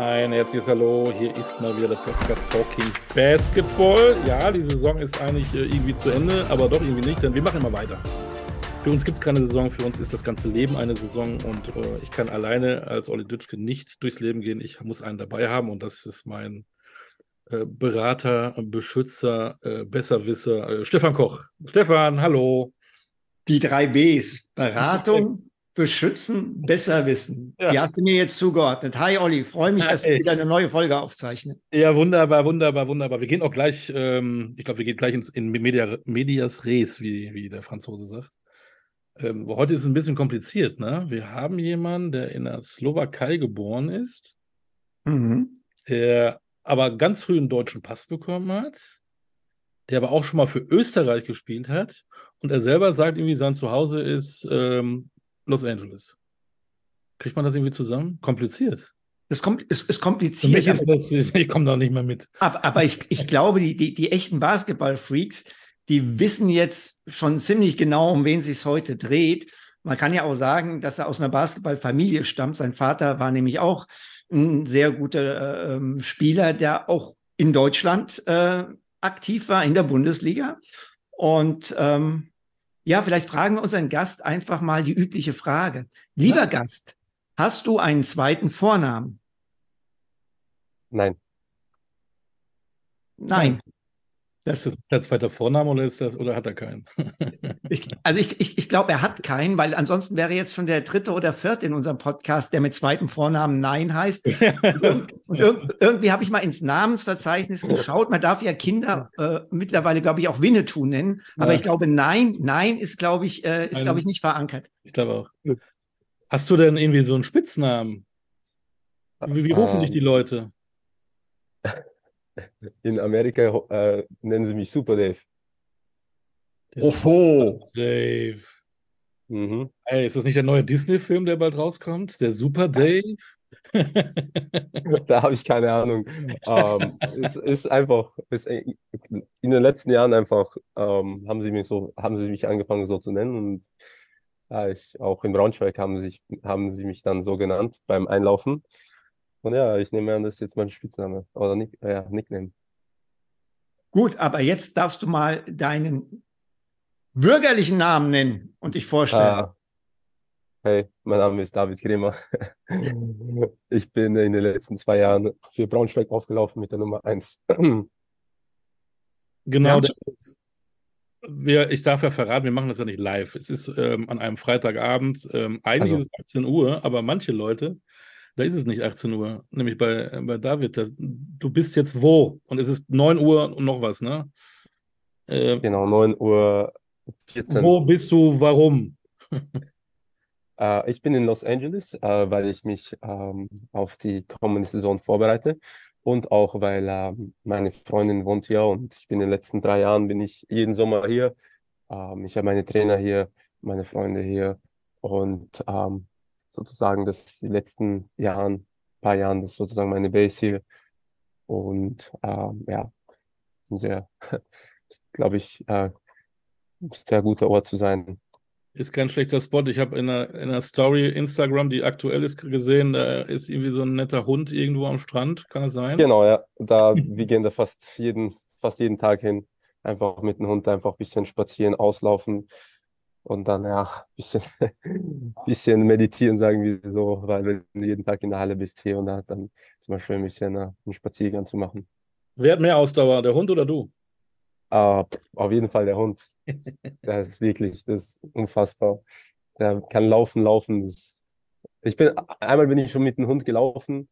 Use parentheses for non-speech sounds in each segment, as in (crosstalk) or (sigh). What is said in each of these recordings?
Ein herzliches Hallo, hier ist mal wieder der Podcast Talking Basketball. Ja, die Saison ist eigentlich äh, irgendwie zu Ende, aber doch irgendwie nicht, denn wir machen immer weiter. Für uns gibt es keine Saison, für uns ist das ganze Leben eine Saison und äh, ich kann alleine als Olli Dütschke nicht durchs Leben gehen. Ich muss einen dabei haben und das ist mein äh, Berater, Beschützer, äh, Besserwisser, äh, Stefan Koch. Stefan, hallo. Die drei Bs. Beratung, (laughs) beschützen, besser wissen. Ja. Die hast du mir jetzt zugeordnet. Hi Olli, freue mich, Ja, dass wir echt. wieder eine neue Folge aufzeichnen. Ja, wunderbar, wunderbar, wunderbar. Wir gehen auch gleich, ähm, ich glaube, wir gehen gleich ins, in Media, Medias Res, wie, wie der Franzose sagt. Ähm, heute ist es ein bisschen kompliziert, ne? Wir haben jemanden, der in der Slowakei geboren ist, Mhm. der aber ganz früh einen deutschen Pass bekommen hat, der aber auch schon mal für Österreich gespielt hat und er selber sagt irgendwie, sein Zuhause ist ähm, Los Angeles. Kriegt man das irgendwie zusammen? Kompliziert. Das kommt, es ist Für kompliziert. mich ist das, (laughs) ich komme da nicht mehr mit. Aber, aber ich, ich glaube, die, die, die echten Basketball-Freaks, die wissen jetzt schon ziemlich genau, um wen es sich heute dreht. Man kann ja auch sagen, dass er aus einer Basketballfamilie stammt. Sein Vater war nämlich auch ein sehr guter äh, ähm, Spieler, der auch in Deutschland äh, aktiv war, in der Bundesliga. Und ähm, ja, vielleicht fragen wir unseren Gast einfach mal die übliche Frage. Lieber Ja. Gast, hast du einen zweiten Vornamen? Nein, Nein. Das, Ist das der zweite Vorname oder ist das oder hat er keinen? (laughs) Ich, also ich, ich, ich glaube, er hat keinen, weil ansonsten wäre jetzt schon der dritte oder vierte in unserem Podcast, der mit zweitem Vornamen Nein heißt. (laughs) Und irg irgendwie habe ich mal ins Namensverzeichnis geschaut. Man darf ja Kinder äh, mittlerweile, glaube ich, auch Winnetou nennen. Aber Ja. ich glaube, Nein, Nein ist, glaube ich, äh, ist, glaube ich, nicht verankert. Ich glaube auch. Hast du denn irgendwie so einen Spitznamen? Wie, wie rufen dich Ähm, die Leute? (laughs) in Amerika äh, nennen sie mich Super Dave. Oho. Dave. Mhm. Ey, ist das nicht der neue Disney-Film, der bald rauskommt? Der Super Dave? (laughs) Da habe ich keine Ahnung. Ähm, es ist einfach, es, in den letzten Jahren einfach ähm, haben sie mich so, haben sie mich angefangen so zu nennen und ja, ich, auch in Braunschweig haben sie, sich, haben sie mich dann so genannt beim Einlaufen. Und ja, ich nehme an, das ist jetzt mein Spitzname oder Nick, ja, Nickname. Gut, aber jetzt darfst du mal deinen bürgerlichen Namen nennen und dich vorstellen. Ah, hey, mein Name ist David Kremer. (laughs) Ich bin in den letzten zwei Jahren für Braunschweig aufgelaufen mit der Nummer 1. Genau, das ist, wir, ich darf ja verraten, wir machen das ja nicht live. Es ist ähm, an einem Freitagabend, ähm, eigentlich Also. ist es 18 Uhr, aber manche Leute, da ist es nicht 18 Uhr, nämlich bei, bei David. Das, du bist jetzt wo? Und es ist 9 Uhr und noch was, ne? Äh, Genau, 9 Uhr 14. wo bist du? Warum? (laughs) Äh, ich bin in Los Angeles, äh, weil ich mich ähm, auf die kommende Saison vorbereite und auch weil ähm, meine Freundin wohnt hier und ich bin in den letzten drei Jahren bin ich jeden Sommer hier. Ähm, ich habe meine Trainer hier, meine Freunde hier und ähm, sozusagen das die letzten Jahren, paar Jahren, das ist sozusagen meine Base hier und ähm, ja, ein sehr, (laughs) glaube ich, äh, sehr guter Ort zu sein. Ist kein schlechter Spot. Ich habe in einer, in einer Story Instagram, die aktuell ist, gesehen, da ist irgendwie so ein netter Hund irgendwo am Strand. Kann das sein? Genau, ja. Da, (laughs) wir gehen da fast jeden, fast jeden Tag hin. Einfach mit dem Hund einfach ein bisschen spazieren, auslaufen und dann ja, ein bisschen, (laughs) bisschen meditieren, sagen wir so, weil wenn du jeden Tag in der Halle bist hier und da, dann ist mal schön ein bisschen äh, einen Spaziergang zu machen. Wer hat mehr Ausdauer, der Hund oder du? Aber auf jeden Fall der Hund. (laughs) Das ist wirklich, das ist unfassbar. Der kann laufen, laufen. Ich bin, einmal bin ich schon mit dem Hund gelaufen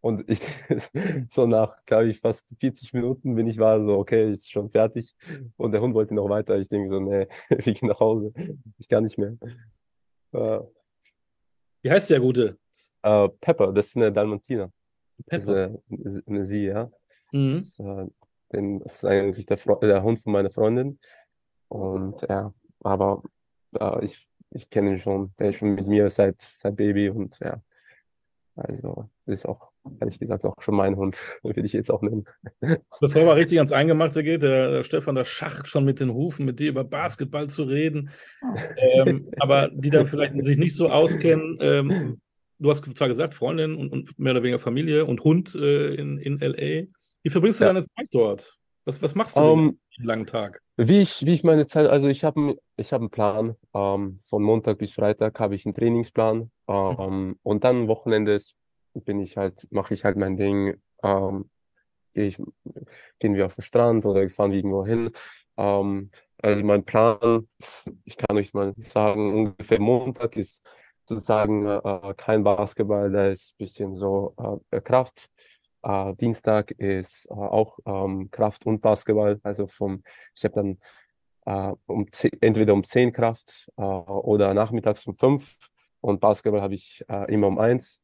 und ich, (laughs) so nach, glaube ich, fast 40 Minuten bin ich war so, okay, ist schon fertig. Und der Hund wollte noch weiter. Ich denke so, nee, (laughs) wir gehen nach Hause. Ich kann nicht mehr. Äh, Wie heißt der Gute? äh, Pepper, das ist eine Dalmatiner. Das ist Pepper. eine, eine Sie, ja. Mhm. Das, äh, den, das ist eigentlich der, der Hund von meiner Freundin. Und ja, aber äh, ich, ich kenne ihn schon. Der ist schon mit mir seit, seit Baby und ja, also ist auch, ehrlich gesagt, auch schon mein Hund, (laughs) will ich jetzt auch nennen. Bevor man richtig ans Eingemachte geht, der, der Stefan, der schacht schon mit den Hufen, mit dir über Basketball zu reden. ähm, (laughs) aber die dann vielleicht sich nicht so auskennen, ähm, du hast zwar gesagt, Freundin und, und, mehr oder weniger Familie und Hund äh, in, in LA. Wie verbringst du ja. deine Zeit dort? Was, was machst du um, einen langen Tag? Wie ich, wie ich meine Zeit, also ich habe ich hab einen Plan. Ähm, von Montag bis Freitag habe ich einen Trainingsplan. Ähm, mhm. Und dann Wochenende bin ich halt, mache ich halt mein Ding. Ähm, geh ich, gehen wir auf den Strand oder fahren wir irgendwo hin. Ähm, also mein Plan, ich kann euch mal sagen, ungefähr Montag ist sozusagen äh, kein Basketball, da ist ein bisschen so äh, Kraft. Äh, Dienstag ist äh, auch ähm, Kraft und Basketball. Also vom, ich habe dann äh, um 10, entweder um 10 Kraft äh, oder nachmittags um 5 und Basketball habe ich immer um 1.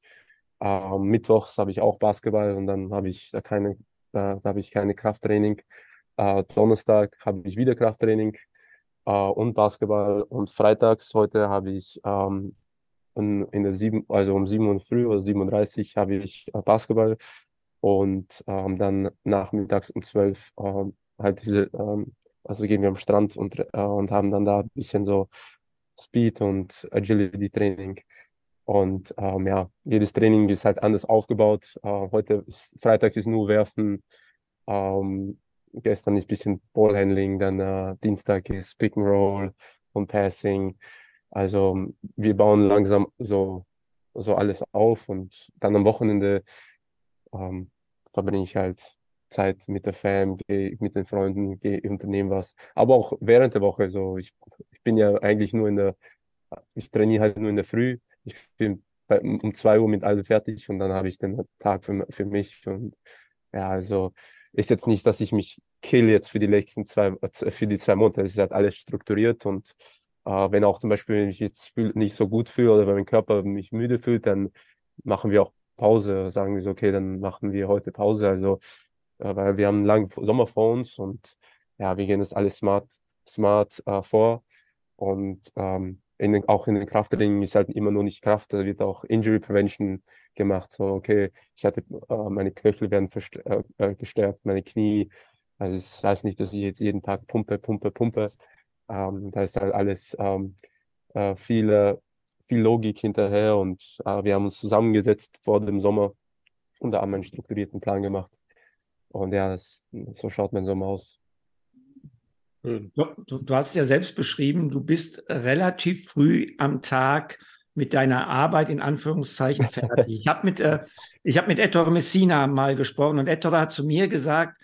Äh, Mittwochs habe ich auch Basketball und dann habe ich da keine, da, da habe ich keine Krafttraining. Donnerstag habe ich wieder Krafttraining und Basketball und freitags heute habe ich ähm, in, in der sieben, also um 7 Uhr früh oder 37 habe ich Basketball und ähm, dann nachmittags um zwölf ähm, halt diese, ähm, also gehen wir am Strand und, äh, und haben dann da ein bisschen so Speed und Agility Training. Und ähm, ja, jedes Training ist halt anders aufgebaut. Äh, heute ist, Freitag ist nur Werfen. Ähm, gestern ist ein bisschen Ballhandling, dann äh, Dienstag ist Pick and Roll und Passing. Also wir bauen langsam so, so alles auf und dann am Wochenende ähm, verbringe ich halt Zeit mit der Fam, gehe mit den Freunden, gehe unternehme was. Aber auch während der Woche so. Ich, ich bin ja eigentlich nur in der, ich trainiere halt nur in der Früh. Ich bin bei, um zwei Uhr mit allem fertig und dann habe ich den Tag für, für mich. Und ja, also ist jetzt nicht, dass ich mich kill jetzt für die nächsten zwei, für die zwei Monate. Es ist halt alles strukturiert und äh, wenn auch zum Beispiel, wenn ich jetzt nicht so gut fühle oder wenn mein Körper mich müde fühlt, dann machen wir auch Pause, sagen wir so, okay, dann machen wir heute Pause. Also, äh, weil wir haben einen langen Sommer vor uns und ja, wir gehen das alles smart, smart äh, vor. Und ähm, in auch in den Krafttraining ist halt immer nur nicht Kraft, da wird auch Injury Prevention gemacht. So, okay, ich hatte, äh, meine Knöchel werden äh, äh, gestärkt, meine Knie. Also das heißt nicht, dass ich jetzt jeden Tag pumpe, pumpe, pumpe. Ähm, da ist halt alles ähm, äh, viele viel Logik hinterher und äh, wir haben uns zusammengesetzt vor dem Sommer und da haben einen strukturierten Plan gemacht. Und ja, das, so schaut mein Sommer aus. Du, du, hast ja selbst beschrieben, du bist relativ früh am Tag mit deiner Arbeit in Anführungszeichen fertig. ich habe mit, äh, hab mit Ettore Messina mal gesprochen und Ettore hat zu mir gesagt,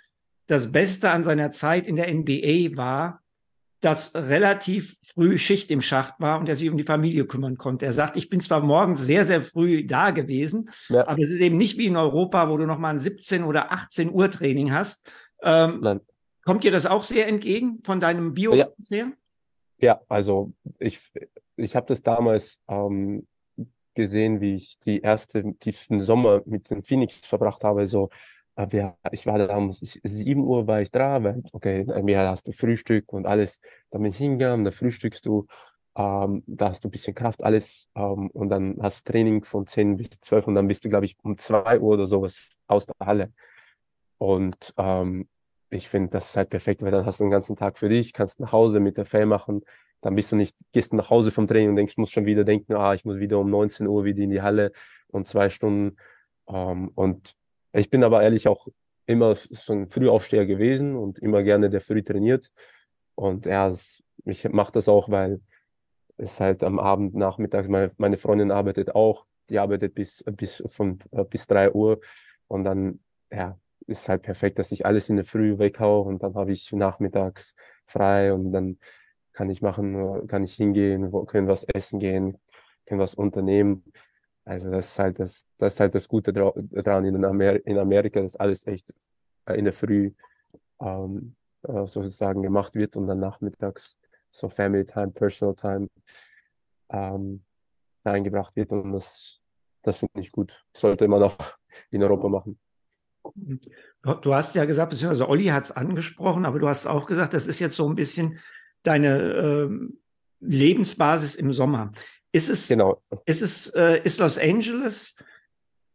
das Beste an seiner Zeit in der NBA war, dass relativ früh Schicht im Schacht war und er sich um die Familie kümmern konnte. Er sagt, ich bin zwar morgens sehr, sehr früh da gewesen, ja. aber es ist eben nicht wie in Europa, wo du nochmal ein 17 oder 18 Uhr Training hast. Ähm, kommt dir das auch sehr entgegen von deinem Bio ja. her? Ja, also ich, ich habe das damals ähm, gesehen, wie ich die erste tiefsten Sommer mit den Phoenix verbracht habe. So wir, ich war da um 7 Uhr war ich da, weil, okay, mir hast du Frühstück und alles. Dann bin ich hingegangen, da frühstückst du, ähm, da hast du ein bisschen Kraft, alles, ähm, und dann hast du Training von 10 bis 12 und dann bist du, glaube ich, um 2 Uhr oder sowas aus der Halle. Und ähm, ich finde, das ist halt perfekt, weil dann hast du den ganzen Tag für dich, kannst nach Hause mit der Fell machen, dann bist du nicht, gehst nach Hause vom Training und denkst, musst schon wieder denken, ah, ich muss wieder um 19 Uhr wieder in die Halle und zwei Stunden. Ähm, und ich bin aber ehrlich auch immer so ein Frühaufsteher gewesen und immer gerne der früh trainiert. Und ja, ich mache das auch, weil es halt am Abend, Nachmittag, meine, meine Freundin arbeitet auch, die arbeitet bis, bis, von, äh, bis drei Uhr. Und dann, ja, ist halt perfekt, dass ich alles in der Früh weghau und dann habe ich nachmittags frei und dann kann ich machen, kann ich hingehen, können was essen gehen, können was unternehmen. Also das ist halt das, das ist halt das Gute daran in, Amer in Amerika, dass alles echt äh, in der Früh ähm, äh, sozusagen gemacht wird und dann nachmittags so Family Time, Personal Time ähm, eingebracht wird und das, das finde ich gut. Sollte man auch in Europa machen. Du hast ja gesagt, beziehungsweise Olli hat es angesprochen, aber du hast auch gesagt, das ist jetzt so ein bisschen deine äh, Lebensbasis im Sommer. Ist es, Genau. ist es, äh, ist Los Angeles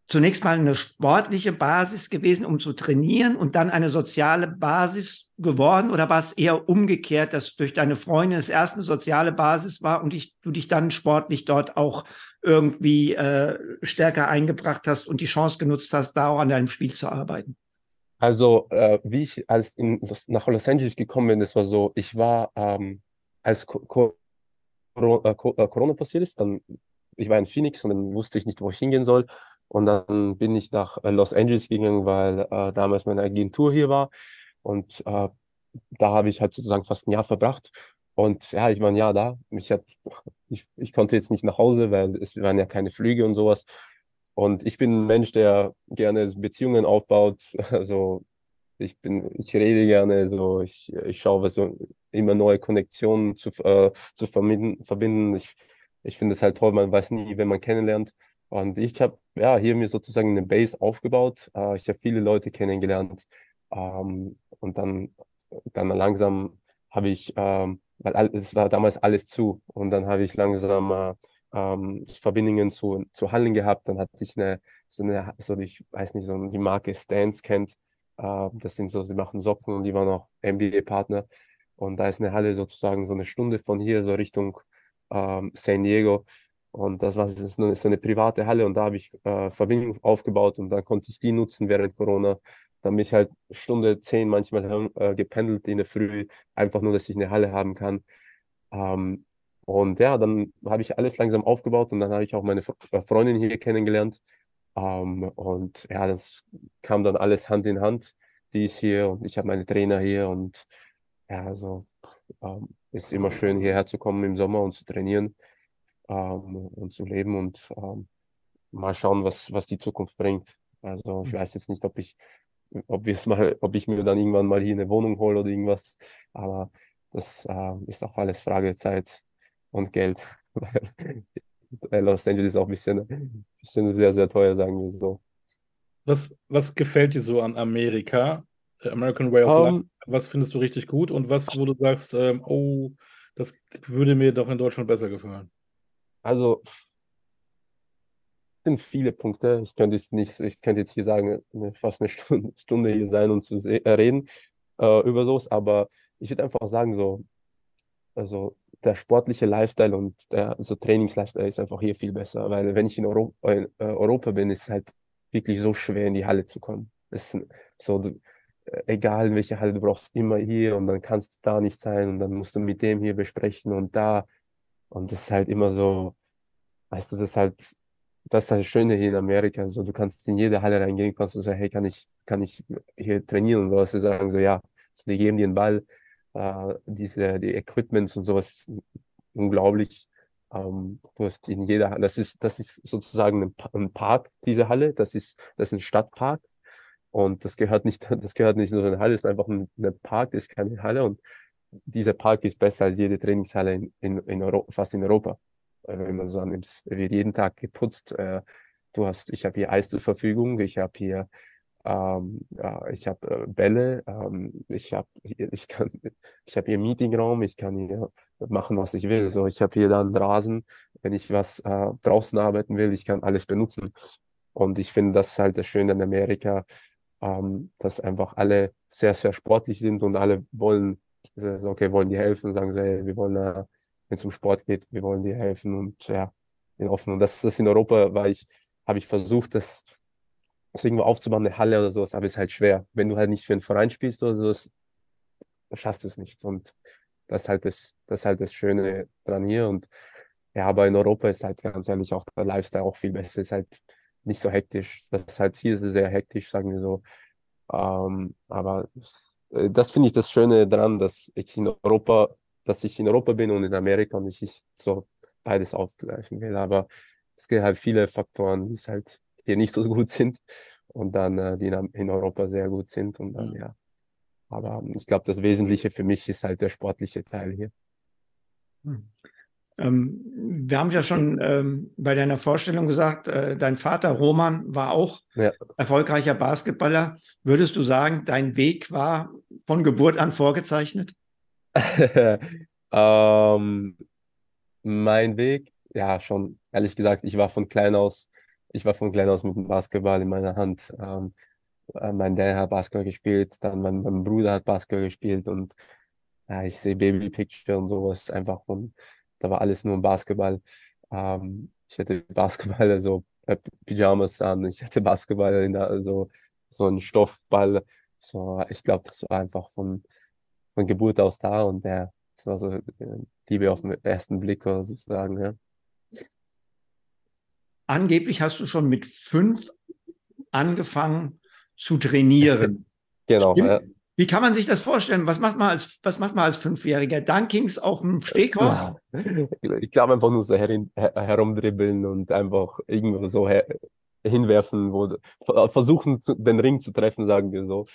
zunächst mal eine sportliche Basis gewesen, um zu trainieren und dann eine soziale Basis geworden? Oder war es eher umgekehrt, dass durch deine Freundin es erst eine soziale Basis war und ich, du dich dann sportlich dort auch irgendwie äh, stärker eingebracht hast und die Chance genutzt hast, da auch an deinem Spiel zu arbeiten? Also, äh, wie ich als in, nach Los Angeles gekommen bin, das war so, ich war, ähm, als Co äh, Corona passiert ist, dann, ich war in Phoenix und dann wusste ich nicht, wo ich hingehen soll. Und dann bin ich nach äh, Los Angeles gegangen, weil äh, damals meine Agentur hier war. Und äh, da habe ich halt sozusagen fast ein Jahr verbracht. Und ja, ich war ein Jahr da. Ich, hat, ich, ich konnte jetzt nicht nach Hause, weil es waren ja keine Flüge und sowas. Und ich bin ein Mensch, der gerne Beziehungen aufbaut. (laughs) Also ich bin, ich rede gerne, so ich, ich schaue, so immer neue Konnektionen zu, äh, zu verbinden. Ich, ich finde es halt toll, man weiß nie, wenn man kennenlernt. Und ich habe ja hier mir sozusagen eine Base aufgebaut. Äh, ich habe viele Leute kennengelernt. Ähm, und dann, dann langsam habe ich, ähm, weil es war damals alles zu. Und dann habe ich langsam äh, ähm, Verbindungen zu, zu Hallen gehabt. Dann hatte ich eine, so eine, so ich weiß nicht, so die Marke Stance kennt. Äh, das sind so, sie machen Socken und die waren auch NBA-Partner. Und da ist eine Halle sozusagen so eine Stunde von hier, so Richtung ähm, San Diego. Und das war so eine, so eine private Halle und da habe ich äh, Verbindung aufgebaut und dann konnte ich die nutzen während Corona. Dann bin ich halt Stunde zehn manchmal äh, gependelt in der Früh, einfach nur, dass ich eine Halle haben kann. Ähm, und ja, dann habe ich alles langsam aufgebaut und dann habe ich auch meine äh, Freundin hier kennengelernt. Ähm, und ja, das kam dann alles Hand in Hand. Die ist hier und ich habe meine Trainer hier und ja, also ähm, ist immer schön hierher zu kommen im Sommer und zu trainieren ähm, und zu leben und ähm, mal schauen, was, was die Zukunft bringt. Also ich weiß jetzt nicht, ob ich, ob wir es mal, ob ich mir dann irgendwann mal hier eine Wohnung hole oder irgendwas, aber das äh, ist auch alles Frage Zeit und Geld. (laughs) Weil Los Angeles ist auch ein bisschen, bisschen sehr, sehr teuer, sagen wir so. Was, was gefällt dir so an Amerika? American Way of Life? Was findest du richtig gut und was, wo du sagst, ähm, oh, das würde mir doch in Deutschland besser gefallen? Also, sind viele Punkte. Ich könnte jetzt nicht, ich könnte jetzt hier sagen, fast eine Stunde, (laughs) Stunde hier sein und zu äh, reden äh, über sowas, aber ich würde einfach sagen, so, also der sportliche Lifestyle und der so Trainingslifestyle ist einfach hier viel besser, weil wenn ich in Europa, in, äh, Europa bin, ist es halt wirklich so schwer in die Halle zu kommen. Es ist so, du, äh, egal in welche Halle, du brauchst immer hier und dann kannst du da nicht sein und dann musst du mit dem hier besprechen und da und das ist halt immer so, weißt du, das ist halt, das ist das Schöne hier in Amerika. Also du kannst in jede Halle reingehen, kannst du sagen, hey, kann ich, kann ich hier trainieren und sowas. Sie sagen so, ja, so, die geben dir den Ball, äh, diese, die Equipments und sowas, unglaublich. Ähm, du hast in jeder das ist, das ist sozusagen ein, ein Park, diese Halle, das ist, das ist ein Stadtpark. Und das gehört nicht, (laughs) das gehört nicht nur eine Halle, es ist einfach ein, ein Park, das ist keine Halle. Und dieser Park ist besser als jede Trainingshalle in, in, in Europa, fast in Europa. Wenn man so annimmt, wird jeden Tag geputzt. Äh, du hast, ich habe hier Eis zur Verfügung, ich habe hier ähm, ich habe äh, Bälle, ähm, ich habe ich kann (laughs) ich habe hier Meetingraum, ich kann hier machen, was ich will. So, ich habe hier dann Rasen, wenn ich was äh, draußen arbeiten will, ich kann alles benutzen. Und ich finde, das halt das Schöne in Amerika, ähm, dass einfach alle sehr, sehr sportlich sind und alle wollen also, okay, wollen die helfen, sagen sie, hey, wir wollen, wenn es um Sport geht, wir wollen dir helfen und ja, bin offen. Und das ist in Europa, weil ich, habe ich versucht, das, das irgendwo aufzubauen, eine Halle oder sowas, aber ist halt schwer. Wenn du halt nicht für einen Verein spielst oder sowas, schaffst du es nicht. Und das ist halt das, das ist halt das Schöne dran hier. Und ja, aber in Europa ist halt ganz ehrlich auch der Lifestyle auch viel besser. Es ist halt nicht so hektisch. Das ist halt hier ist sehr hektisch, sagen wir so. Ähm, aber es, das finde ich das Schöne daran, dass ich in Europa, dass ich in Europa bin und in Amerika und ich so beides aufgleichen will. Aber es gibt halt viele Faktoren, die halt hier nicht so (laughs) gut sind und dann äh, die in Europa sehr gut sind und dann mhm. ja. Aber ich glaube, das Wesentliche für mich ist halt der sportliche Teil hier. Hm. Ähm, wir haben ja schon ähm, bei deiner Vorstellung gesagt, äh, dein Vater Roman war auch Ja. erfolgreicher Basketballer. Würdest du sagen, dein Weg war von Geburt an vorgezeichnet? (laughs) Ähm, mein Weg, ja, schon, ehrlich gesagt, ich war von klein aus, ich war von klein aus mit dem Basketball in meiner Hand. Ähm, äh, mein Dad hat Basketball gespielt, dann mein, mein Bruder hat Basketball gespielt und ja, ich sehe Baby-Picture und sowas einfach und da war alles nur Basketball. Ähm, ich hatte Basketball, also äh, Pyjamas an, ich hatte Basketball in der, also so ein Stoffball. So, ich glaube, das war einfach von, von Geburt aus da und der, das war so äh, Liebe auf den ersten Blick sozusagen, ja. Angeblich hast du schon mit fünf angefangen zu trainieren. (laughs) Genau, Stimmt. ja. Wie kann man sich das vorstellen? Was macht man als, was macht man als Fünfjähriger? Dunkings auf dem Stehkorb? Ich glaube einfach nur so her, herumdribbeln und einfach irgendwo so hinwerfen, wo ver- versuchen den Ring zu treffen, sagen wir so.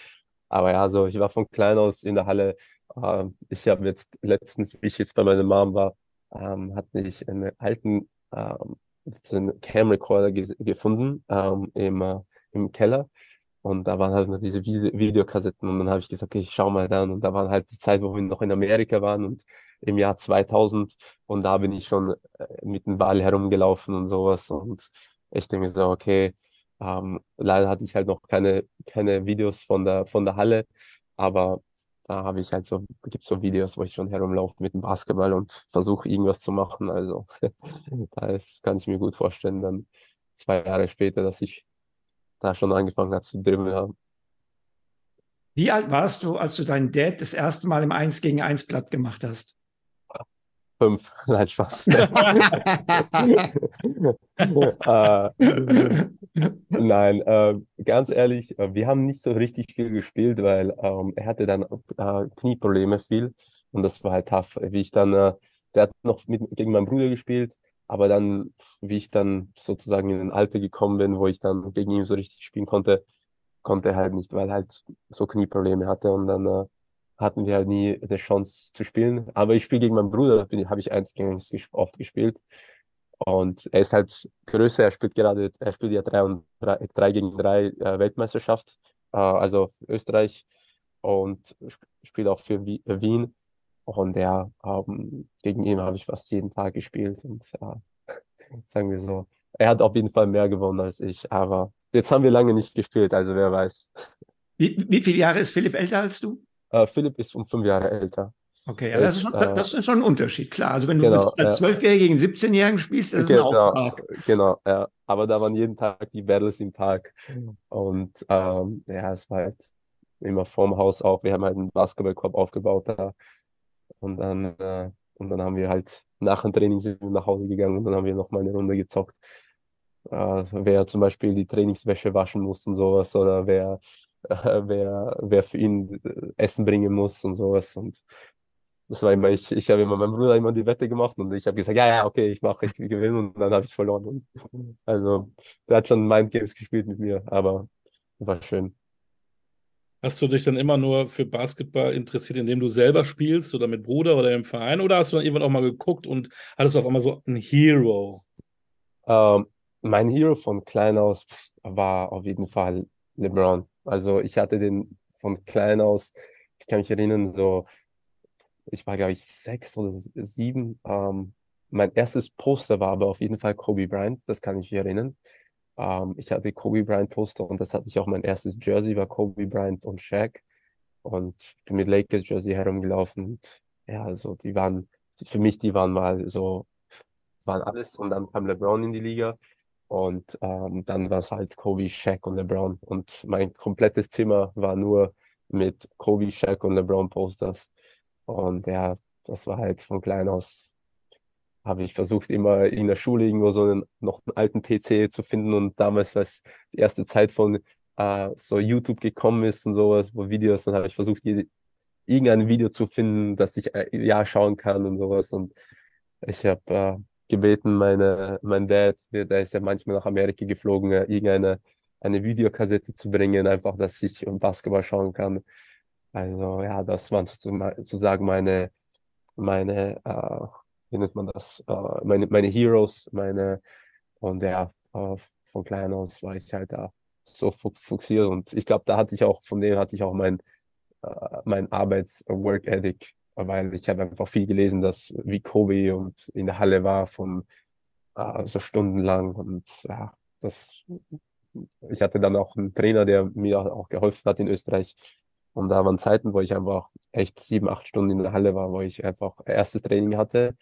Aber ja, so ich war von klein aus in der Halle. Ähm, ich habe jetzt letztens, wie ich jetzt bei meiner Mom war, ähm, hatte ich einen alten ähm, Camrecorder ges- gefunden ähm, im, äh, im Keller. Und da waren halt noch diese Vide Videokassetten und dann habe ich gesagt, okay, ich schau mal dann. Und da war halt die Zeit, wo wir noch in Amerika waren und im Jahr 2000 und da bin ich schon äh, mit dem Ball herumgelaufen und sowas und ich denke so, okay, ähm, leider hatte ich halt noch keine, keine Videos von der, von der Halle, aber da habe ich halt so, gibt so Videos, wo ich schon herumlaufe mit dem Basketball und versuche irgendwas zu machen. Also (laughs) da ist, kann ich mir gut vorstellen, dann zwei Jahre später, dass ich da schon angefangen habe zu dribbeln haben. Wie alt warst du, als du deinen Dad das erste Mal im 1 gegen 1 platt gemacht hast? Fünf, (laughs) nein, Spaß. (laughs) äh, nein, äh, ganz ehrlich, äh, wir haben nicht so richtig viel gespielt, weil ähm, er hatte dann äh, Knieprobleme viel und das war halt tough. Wie ich dann, äh, der hat noch mit, gegen meinen Bruder gespielt, aber dann, wie ich dann sozusagen in ein Alter gekommen bin, wo ich dann gegen ihn so richtig spielen konnte, konnte er halt nicht, weil er halt so Knieprobleme hatte und dann äh, hatten wir halt nie eine Chance zu spielen. Aber ich spiele gegen meinen Bruder, habe ich eins gegen eins oft gespielt. Und er ist halt größer, er spielt gerade, er spielt ja drei und drei, drei gegen drei äh, Weltmeisterschaft, äh, also Österreich und sp spielt auch für Wi- Wien. Und ja, ähm, gegen ihn habe ich fast jeden Tag gespielt und äh, (laughs) sagen wir so, er hat auf jeden Fall mehr gewonnen als ich, aber jetzt haben wir lange nicht gespielt, also wer weiß. Wie, wie viele Jahre ist Philipp älter als du? Äh, Philipp ist um fünf Jahre älter. Okay, ja, das ist, schon, äh, das ist schon ein Unterschied, klar. Also wenn du genau, als ja. Zwölfjähriger gegen 17-Jährigen spielst, das ist ein Genau, Auftrag. genau, ja. Aber da waren jeden Tag die Battles im Park. Und ähm, ja, es war halt immer vorm Haus auch. Wir haben halt einen Basketballkorb aufgebaut da. Und dann, äh, und dann haben wir halt nach dem Training sind wir nach Hause gegangen und dann haben wir noch mal eine Runde gezockt. Äh, wer zum Beispiel die Trainingswäsche waschen muss und sowas oder wer, äh, (laughs) wer, wer für ihn äh, Essen bringen muss und sowas. Und das war immer, ich, ich habe immer meinem Bruder immer die Wette gemacht und ich habe gesagt, ja, ja, okay, ich mache, ich gewinne und dann habe ich verloren. Und, also, der hat schon Mindgames gespielt mit mir, aber war schön. Hast du dich dann immer nur für Basketball interessiert, indem du selber spielst oder mit Bruder oder im Verein? Oder hast du dann irgendwann auch mal geguckt und hattest auf einmal so einen Hero? Ähm, mein Hero von klein aus war auf jeden Fall LeBron. Also ich hatte den von klein aus, ich kann mich erinnern, so, ich war glaube ich sechs oder sieben. Ähm, mein erstes Poster war aber auf jeden Fall Kobe Bryant, das kann ich mich erinnern. Ähm, ich hatte Kobe Bryant Poster und das hatte ich auch mein erstes Jersey, war Kobe Bryant und Shaq. Und ich bin mit Lakers Jersey herumgelaufen. Und ja, also die waren, für mich, die waren mal so, waren alles. Und dann kam LeBron in die Liga. Und ähm, dann war es halt Kobe, Shaq und LeBron. Und mein komplettes Zimmer war nur mit Kobe, Shaq und LeBron Posters. Und ja, das war halt von klein aus, habe ich versucht, immer in der Schule irgendwo so einen, noch einen alten PC zu finden. Und damals, als die erste Zeit von äh, so YouTube gekommen ist und sowas, wo Videos, dann habe ich versucht, jede, irgendein Video zu finden, das ich äh, ja schauen kann und sowas. Und ich habe äh, gebeten, meine, mein Dad, der, der ist ja manchmal nach Amerika geflogen, äh, irgendeine eine Videokassette zu bringen, einfach, dass ich Basketball schauen kann. Also ja, das waren sozusagen meine, meine äh, wie nennt man das, äh, meine, meine Heroes, meine, und ja, äh, von klein aus war ich halt da so fokussiert und ich glaube, da hatte ich auch, von denen hatte ich auch mein, äh, mein Arbeits-Work-Ethic, weil ich habe einfach viel gelesen, dass wie Kobe und in der Halle war von äh, so stundenlang und ja, das, ich hatte dann auch einen Trainer, der mir auch geholfen hat in Österreich und da waren Zeiten, wo ich einfach echt sieben, acht Stunden in der Halle war, wo ich einfach erstes Training hatte.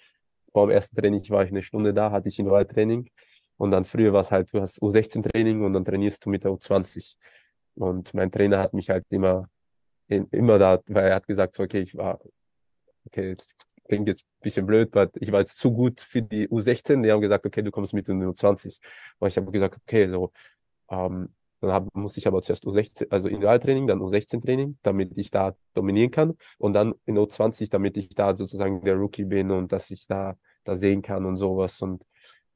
Vor dem ersten Training war ich eine Stunde da, hatte ich Training und dann früher war es halt, du hast U16-Training und dann trainierst du mit der U20. Und mein Trainer hat mich halt immer, immer da, weil er hat gesagt, so, okay, ich war, okay, das klingt jetzt ein bisschen blöd, aber ich war jetzt zu gut für die U16. Die haben gesagt, okay, du kommst mit in die U20. Und ich habe gesagt, okay, so, ähm, dann hab, musste ich aber zuerst U16, also Individualtraining, dann U16-Training, damit ich da dominieren kann. Und dann in U20, damit ich da sozusagen der Rookie bin und dass ich da, da sehen kann und sowas. Und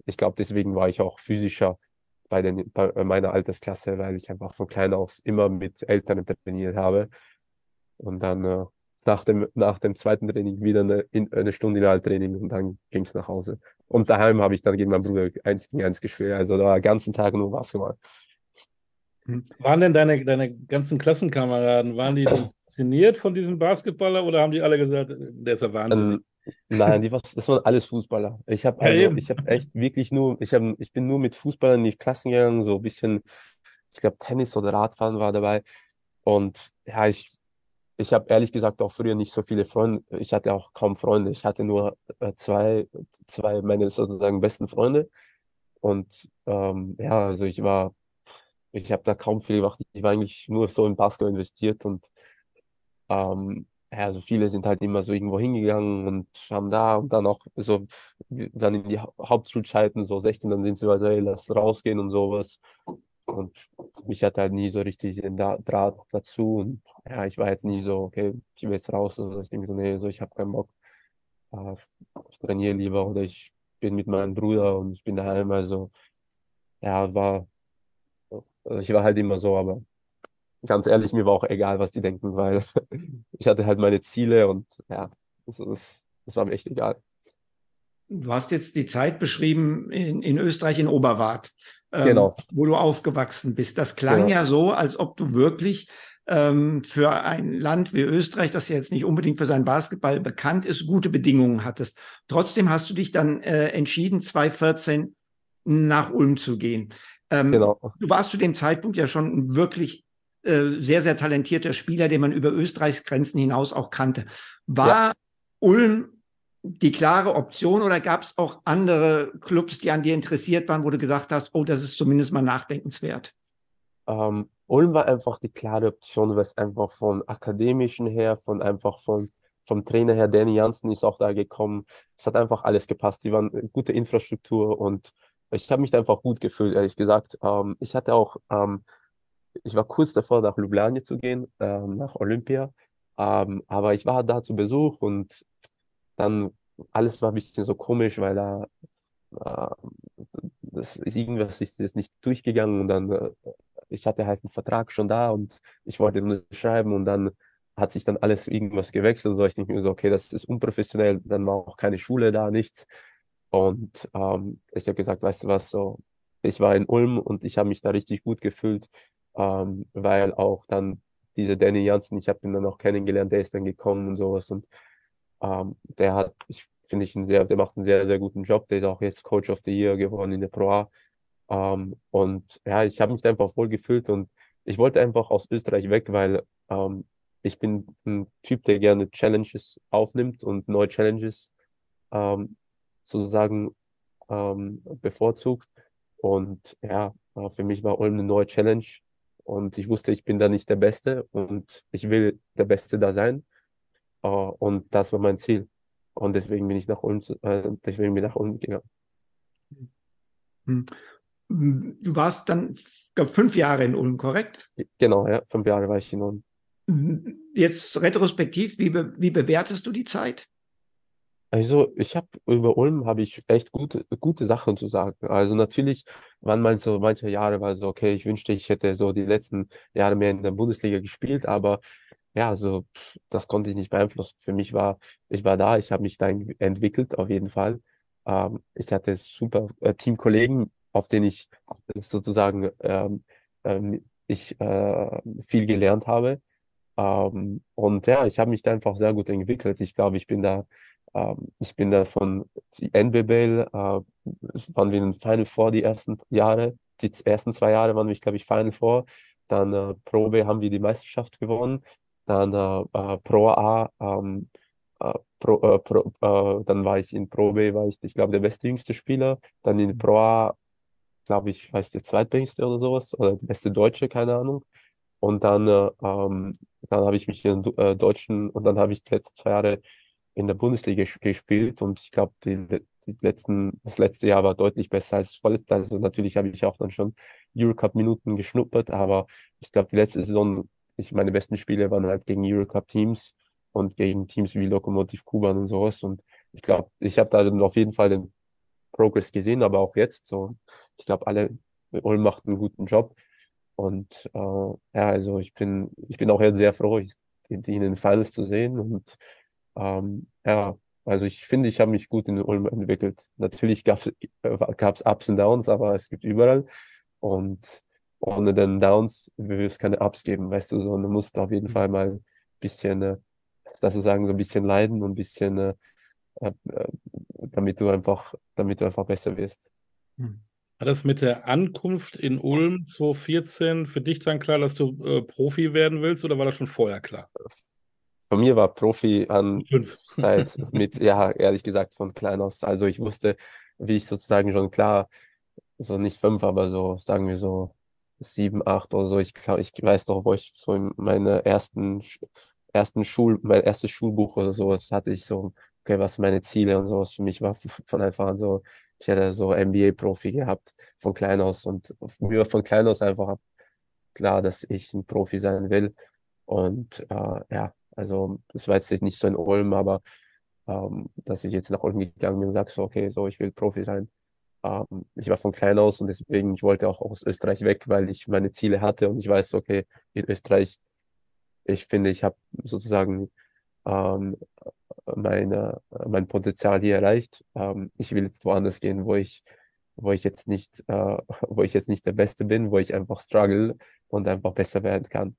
ich glaube, deswegen war ich auch physischer bei, den, bei meiner Altersklasse, weil ich einfach von klein aus immer mit Eltern trainiert habe. Und dann äh, nach, dem, nach dem zweiten Training wieder eine, eine Stunde Inhalttraining und dann ging es nach Hause. Und daheim habe ich dann gegen meinen Bruder eins gegen eins gespielt. Also da war den ganzen Tag nur Basketball. Waren denn deine, deine ganzen Klassenkameraden, waren die fasziniert von diesem Basketballer oder haben die alle gesagt, der ist ja wahnsinnig? Ähm, Nein, die das waren alles Fußballer. Ich habe also, ja, ich habe echt wirklich nur, ich habe, ich bin nur mit Fußballern in die Klassen gegangen, so ein bisschen, ich glaube Tennis oder Radfahren war dabei. Und ja, ich, ich habe ehrlich gesagt auch früher nicht so viele Freunde. Ich hatte auch kaum Freunde. Ich hatte nur äh, zwei, zwei meine sozusagen besten Freunde. Und ähm, ja, also ich war, ich habe da kaum viel gemacht. Ich war eigentlich nur so in Basketball investiert und ähm, ja, also viele sind halt immer so irgendwo hingegangen und haben da und dann auch so, dann in die Hauptschulzeiten, so 16, dann sind sie also, hey, lass rausgehen und sowas. Und mich hatte halt nie so richtig den Draht dazu. Und ja, ich war jetzt nie so, okay, ich will jetzt raus. Also ich denke so, nee, so, ich habe keinen Bock. Ich trainiere lieber oder ich bin mit meinem Bruder und ich bin daheim. Also, ja, war, also ich war halt immer so, aber ganz ehrlich, mir war auch egal, was die denken, weil (laughs) ich hatte halt meine Ziele und ja, das, das, das war mir echt egal. Du hast jetzt die Zeit beschrieben in, in Österreich, in Oberwart, ähm, genau. wo du aufgewachsen bist. Das klang genau. ja so, als ob du wirklich ähm, für ein Land wie Österreich, das ja jetzt nicht unbedingt für seinen Basketball bekannt ist, gute Bedingungen hattest. Trotzdem hast du dich dann äh, entschieden, 2014 nach Ulm zu gehen. Ähm, genau. Du warst zu dem Zeitpunkt ja schon wirklich äh, sehr, sehr talentierter Spieler, den man über Österreichs Grenzen hinaus auch kannte. War ja. Ulm die klare Option oder gab es auch andere Clubs, die an dir interessiert waren, wo du gesagt hast, oh, das ist zumindest mal nachdenkenswert? Ähm, Ulm war einfach die klare Option, weil es einfach von akademischen her, von einfach von vom Trainer her, Danny Janssen ist auch da gekommen. Es hat einfach alles gepasst. Die waren gute Infrastruktur und ich habe mich da einfach gut gefühlt, ehrlich gesagt. Ähm, ich hatte auch ähm, ich war kurz davor, nach Ljubljana zu gehen, äh, nach Olympia. Ähm, aber ich war da zu Besuch und dann alles war ein bisschen so komisch, weil da äh, das ist irgendwas ist das nicht durchgegangen und dann äh, ich hatte halt einen Vertrag schon da und ich wollte nur schreiben und dann hat sich dann alles irgendwas gewechselt und so. Ich denke mir so, okay, das ist unprofessionell, dann war auch keine Schule da, nichts. Und ähm, ich habe gesagt, weißt du was, so, ich war in Ulm und ich habe mich da richtig gut gefühlt ähm, weil auch dann diese Danny Janssen, ich habe ihn dann auch kennengelernt, der ist dann gekommen und sowas und ähm, der hat, ich finde ich, einen sehr, der macht einen sehr, sehr guten Job, der ist auch jetzt Coach of the Year geworden in der Pro A. Ähm, und ja, ich habe mich da einfach wohl gefühlt und ich wollte einfach aus Österreich weg, weil ähm, ich bin ein Typ, der gerne Challenges aufnimmt und neue Challenges ähm, sozusagen ähm, bevorzugt. Und ja, für mich war Ulm eine neue Challenge. Und ich wusste, ich bin da nicht der Beste und ich will der Beste da sein. Uh, und das war mein Ziel. Und deswegen bin ich nach Ulm, äh, deswegen bin ich nach Ulm gegangen. Hm. Du warst dann glaub, fünf Jahre in Ulm, korrekt? Genau, ja, fünf Jahre war ich in Ulm. Jetzt retrospektiv, wie, be wie bewertest du die Zeit? Also ich habe über Ulm habe ich echt gute, gute Sachen zu sagen. Also natürlich waren mal so manche Jahre war so, okay, ich wünschte, ich hätte so die letzten Jahre mehr in der Bundesliga gespielt, aber ja, pff, das konnte ich nicht beeinflussen. Für mich war, ich war da, ich habe mich da entwickelt, auf jeden Fall. Ähm, ich hatte super äh, Teamkollegen, auf denen ich sozusagen ähm, ähm, ich äh, viel gelernt habe. Ähm, und ja, ich habe mich da einfach sehr gut entwickelt. Ich glaube, ich bin da, ich bin da von NBBL, äh, waren wir in Final Four die ersten Jahre, die ersten zwei Jahre waren wir, glaube ich, Final Four. Dann äh, Pro B haben wir die Meisterschaft gewonnen. Dann äh, äh Pro A, ähm, äh, Pro, äh, Pro, dann war ich in Pro B, war ich, ich glaube, der beste jüngste Spieler. Dann in Pro A, glaube ich, war ich der zweitbeste oder sowas, oder der beste Deutsche, keine Ahnung. Und dann, äh, ähm, dann habe ich mich in den deutschen, und dann habe ich die letzten zwei Jahre in der Bundesliga gespielt und ich glaube, die, die letzten, das letzte Jahr war deutlich besser als das vorletzte. Also natürlich habe ich auch dann schon Eurocup-Minuten geschnuppert, aber ich glaube, die letzte Saison, ich, meine besten Spiele waren halt gegen Eurocup-Teams und gegen Teams wie Lokomotiv Kuban und sowas. Und ich glaube, ich habe da auf jeden Fall den Progress gesehen, aber auch jetzt so. Ich glaube, alle, Ulm macht einen guten Job. Und äh, ja, also ich bin, ich bin auch jetzt sehr froh, die in den Finals zu sehen. Und ähm, ja, also ich finde, ich habe mich gut in Ulm entwickelt. Natürlich gab es äh, Ups und Downs, aber es gibt überall. Und ohne den Downs will es keine Ups geben, weißt du, so. Du musst auf jeden Fall mal ein bisschen, äh, das sagen, so ein bisschen leiden und ein bisschen, äh, äh, damit du einfach, damit du einfach besser wirst. War das mit der Ankunft in Ulm 2014 für dich dann klar, dass du äh, Profi werden willst oder war das schon vorher klar? Bei mir war Profi an Zeit (laughs) mit, ja, ehrlich gesagt, von klein aus. Also ich wusste, wie ich sozusagen schon klar, so nicht fünf, aber so, sagen wir so sieben, acht oder so. Ich glaube, ich weiß doch, wo ich so in meine ersten, ersten Schul, mein erstes Schulbuch oder sowas hatte ich so, okay, was meine Ziele und sowas. Für mich war von Anfang an so, ich hätte so NBA-Profi gehabt von klein aus und mir war von klein aus einfach klar, dass ich ein Profi sein will. Und äh, ja, also das war jetzt nicht so in Ulm, aber ähm, dass ich jetzt nach Ulm gegangen bin und sage so, okay, so ich will Profi sein. Ähm, ich war von klein aus und deswegen, ich wollte auch aus Österreich weg, weil ich meine Ziele hatte und ich weiß, okay, in Österreich, ich finde, ich habe sozusagen ähm, meine, mein Potenzial hier erreicht. Ähm, ich will jetzt woanders gehen, wo ich, wo ich jetzt nicht, äh, (laughs) wo ich jetzt nicht der Beste bin, wo ich einfach struggle und einfach besser werden kann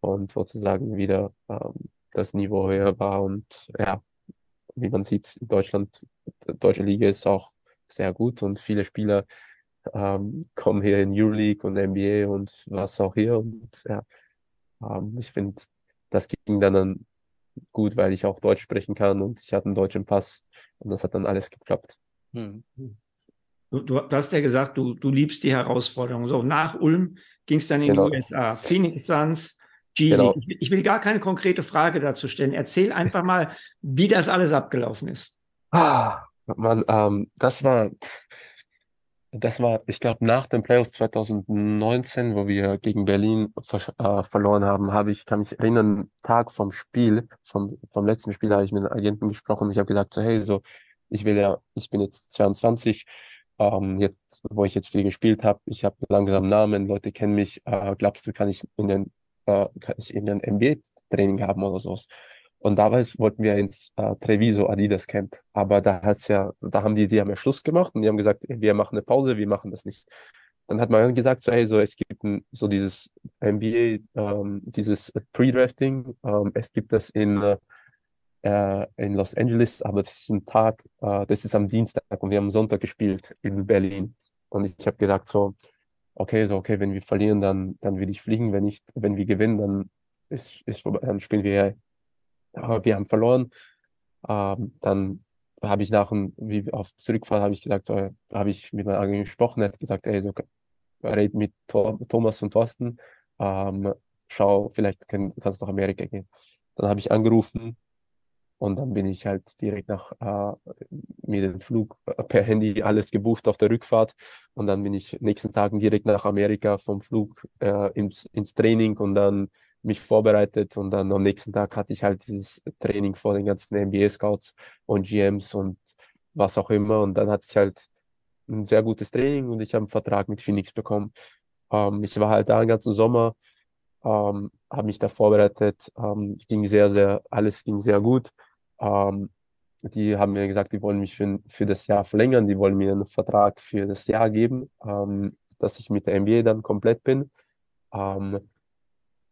und sozusagen wieder ähm, das Niveau höher war. Und ja, wie man sieht, in Deutschland, die deutsche Liga ist auch sehr gut und viele Spieler ähm, kommen hier in Euroleague und NBA und was auch hier. Und ja, ähm, ich finde, das ging dann, dann gut, weil ich auch Deutsch sprechen kann und ich hatte einen deutschen Pass und das hat dann alles geklappt. Hm. Du, du, hast ja gesagt, du, du liebst die Herausforderung. So, nach Ulm ging es dann in genau. die USA. Phoenix Suns, G genau. ich, will gar keine konkrete Frage dazu stellen. Erzähl (laughs) einfach mal, wie das alles abgelaufen ist. Ah, man, ähm, das war, das war, ich glaube, nach dem Playoffs 2019, wo wir gegen Berlin ver äh, verloren haben, habe ich, kann mich erinnern, Tag vom Spiel, vom, vom letzten Spiel habe ich mit einem Agenten gesprochen. Ich habe gesagt, so, hey, so, ich will ja, ich bin jetzt 22, ähm, jetzt, wo ich jetzt viel gespielt habe, ich habe langsam Namen, Leute kennen mich, äh, glaubst du, kann ich in den äh, kann ich in ein MBA-Training haben oder sowas. Und damals wollten wir ins äh, Treviso Adidas Camp. Aber da hat's ja, da haben die, die haben ja Schluss gemacht und die haben gesagt, wir machen eine Pause, wir machen das nicht. Dann hat man gesagt, so, hey, so, es gibt ein, so dieses MBA, ähm, dieses Pre-Drafting, ähm, es gibt das in, äh, in Los Angeles, aber das ist ein Tag, äh, das ist am Dienstag und wir haben Sonntag gespielt in Berlin. Und ich habe gesagt, so, okay, so, okay, wenn wir verlieren, dann, dann will ich fliegen. Wenn nicht, wenn wir gewinnen, dann ist, ist vorbei, dann spielen wir, aber wir haben verloren. Ähm, dann habe ich nach dem, wie auf Zurückfahrt, habe ich gesagt, so, habe ich mit meinem Agent gesprochen, er hat gesagt, ey, so, red mit Thomas und Thorsten, ähm, schau, vielleicht kann, kannst du nach Amerika gehen. Dann habe ich angerufen, und dann bin ich halt direkt nach äh, mir den Flug äh, per Handy alles gebucht auf der Rückfahrt. Und dann bin ich nächsten Tagen direkt nach Amerika vom Flug äh, ins, ins Training und dann mich vorbereitet. Und dann am nächsten Tag hatte ich halt dieses Training vor den ganzen NBA-Scouts und GMs und was auch immer. Und dann hatte ich halt ein sehr gutes Training und ich habe einen Vertrag mit Phoenix bekommen. Ähm, ich war halt da den ganzen Sommer ähm, habe mich da vorbereitet, ähm, ging sehr, sehr, alles ging sehr gut. Ähm, die haben mir gesagt, die wollen mich für, für das Jahr verlängern, die wollen mir einen Vertrag für das Jahr geben, ähm, dass ich mit der NBA dann komplett bin. Ähm,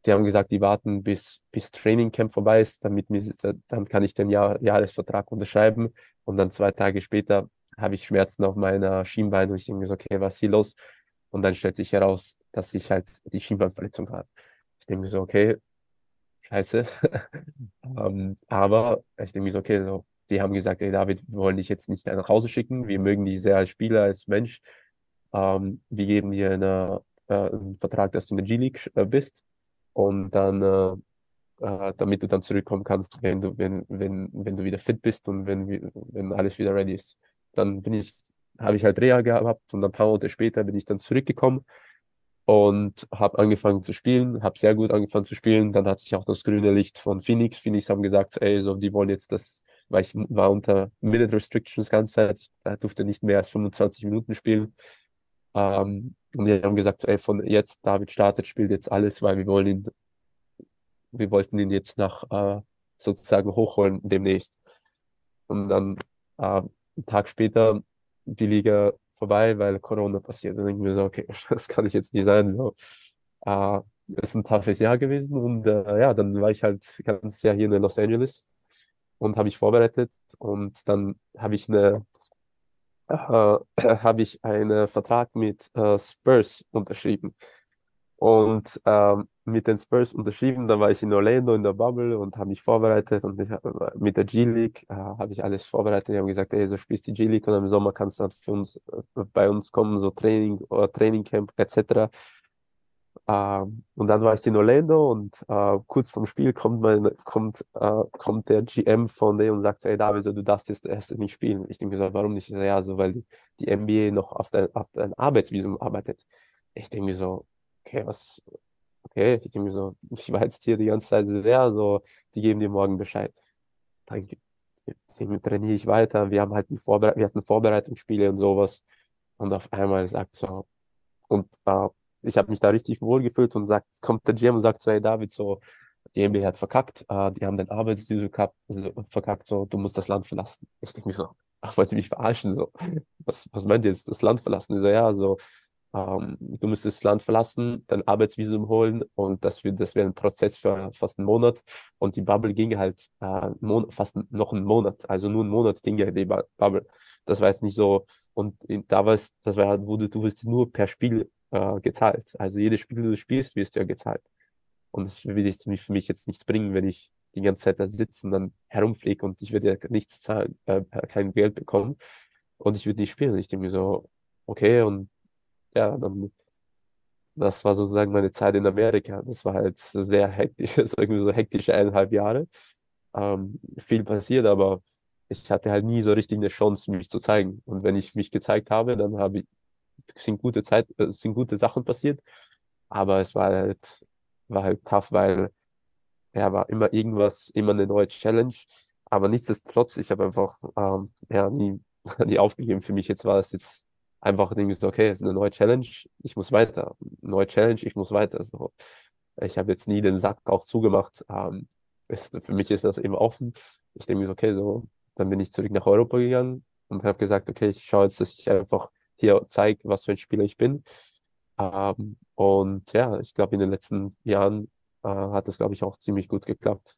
die haben gesagt, die warten bis, bis Training Camp vorbei ist, damit mir, dann kann ich den Jahr, Jahresvertrag unterschreiben. Und dann zwei Tage später habe ich Schmerzen auf meiner Schienbein und ich denke so, okay, was ist hier los? Und dann stellt sich heraus, dass ich halt die Schienbeinverletzung habe. Ich denke so, okay, scheiße. um, (laughs) ähm, aber ich denke mir so, okay, so, die haben gesagt, ey David, wir wollen dich jetzt nicht nach Hause schicken. Wir mögen dich sehr als Spieler, als Mensch. Ähm, wir geben dir eine, äh, einen Vertrag, dass du in der G-League äh, bist und dann, äh, äh, damit du dann zurückkommen kannst, wenn du, wenn, wenn, wenn du wieder fit bist und wenn, wenn alles wieder ready ist. Dann bin ich, habe ich halt Reha gehabt und ein paar Monate später bin ich dann zurückgekommen und habe angefangen zu spielen, habe sehr gut angefangen zu spielen. Dann hatte ich auch das grüne Licht von Phoenix. Phoenix haben gesagt, ey, so, die wollen jetzt das, weil ich war unter Minute Restrictions ganze Zeit, ich durfte nicht mehr als 25 Minuten spielen. Ähm, und die haben gesagt, ey, von jetzt, David startet, spielt jetzt alles, weil wir wollen ihn, wir wollten ihn jetzt nach äh, sozusagen hochholen demnächst. Und dann äh, einen Tag später die Liga vorbei, weil Corona passiert. Dann denke ich mir so, okay, (laughs) das kann ich jetzt nicht sein. So, äh, ist ein toughes Jahr gewesen und äh, ja, dann war ich halt ganz Jahr hier in Los Angeles und habe ich vorbereitet und dann habe ich eine äh, (clears throat) habe ich einen Vertrag mit äh, Spurs unterschrieben. Und ähm, mit den Spurs unterschrieben, dann war ich in Orlando in der Bubble und habe mich vorbereitet und ich, mit der G-League äh, habe ich alles vorbereitet. Die haben gesagt, ey, so spielst die G-League und im Sommer kannst du dann für uns, äh, bei uns kommen, so Training oder äh, Trainingcamp etc. Ähm, und dann war ich in Orlando und äh, kurz vorm Spiel kommt, mein, kommt, äh, kommt der GM von der und sagt, ey David, so, du darfst jetzt erst nicht spielen. Ich denke so, warum nicht? Ja, so, weil die, die NBA noch auf dein, auf dein Arbeitsvisum arbeitet. Ich denke so, okay, was, okay, ich denke mir so, (laughs) ich war jetzt hier die ganze Zeit sehr, so, die geben dir morgen Bescheid. Dann trainiere ich weiter. Wir haben halt ein Vorbere wir hatten Vorbereitungsspiele und sowas. Und auf einmal sagt so, und äh, ich habe mich da richtig wohl gefühlt und sagt, kommt der GM und sagt so, hey David, so, die NBA hat verkackt, äh, die haben den Arbeitsvisum also verkackt, so, du musst das Land verlassen. Ich denke mir so, ach, (laughs) wollt ihr mich verarschen, so, was, was meint ihr jetzt, das Land verlassen? Ich so, ja, so, ähm, du müsstest das Land verlassen, dein Arbeitsvisum holen und das, das wäre ein Prozess für fast einen Monat und die Bubble ging halt äh, fast noch einen Monat, also nur einen Monat ging ja die Bubble. Das war jetzt nicht so, und da war es, das war, wurde, du wirst nur per Spiel äh, gezahlt. Also jedes Spiel, das du spielst, wirst du ja gezahlt. Und das würde für mich jetzt nichts bringen, wenn ich die ganze Zeit da sitze und dann herumfliege und ich würde ja nichts zahlen, äh, kein Geld bekommen und ich würde nicht spielen. Ich denke mir so, okay, und ja, dann, das war sozusagen meine Zeit in Amerika. Das war halt sehr hektisch, (laughs) irgendwie so hektische eineinhalb Jahre. Ähm, viel passiert, aber ich hatte halt nie so richtig eine Chance, mich zu zeigen. Und wenn ich mich gezeigt habe, dann habe ich, sind gute Zeit, äh, sind gute Sachen passiert. Aber es war halt, war halt tough, weil ja, war immer irgendwas, immer eine neue Challenge. Aber nichtsdestotrotz, ich habe einfach ähm, ja, nie, (laughs) nie aufgegeben. Für mich jetzt war es jetzt einfach irgendwie so, okay, es ist eine neue Challenge, ich muss weiter. Neue Challenge, ich muss weiter. So, ich habe jetzt nie den Sack auch zugemacht. Ähm, ist, für mich ist das eben offen. Ich denke mir so, okay, so, dann bin ich zurück nach Europa gegangen und habe gesagt, okay, ich schaue jetzt, dass ich einfach hier zeige, was für ein Spieler ich bin. Ähm, und ja, ich glaube, in den letzten Jahren äh, hat das, glaube ich, auch ziemlich gut geklappt.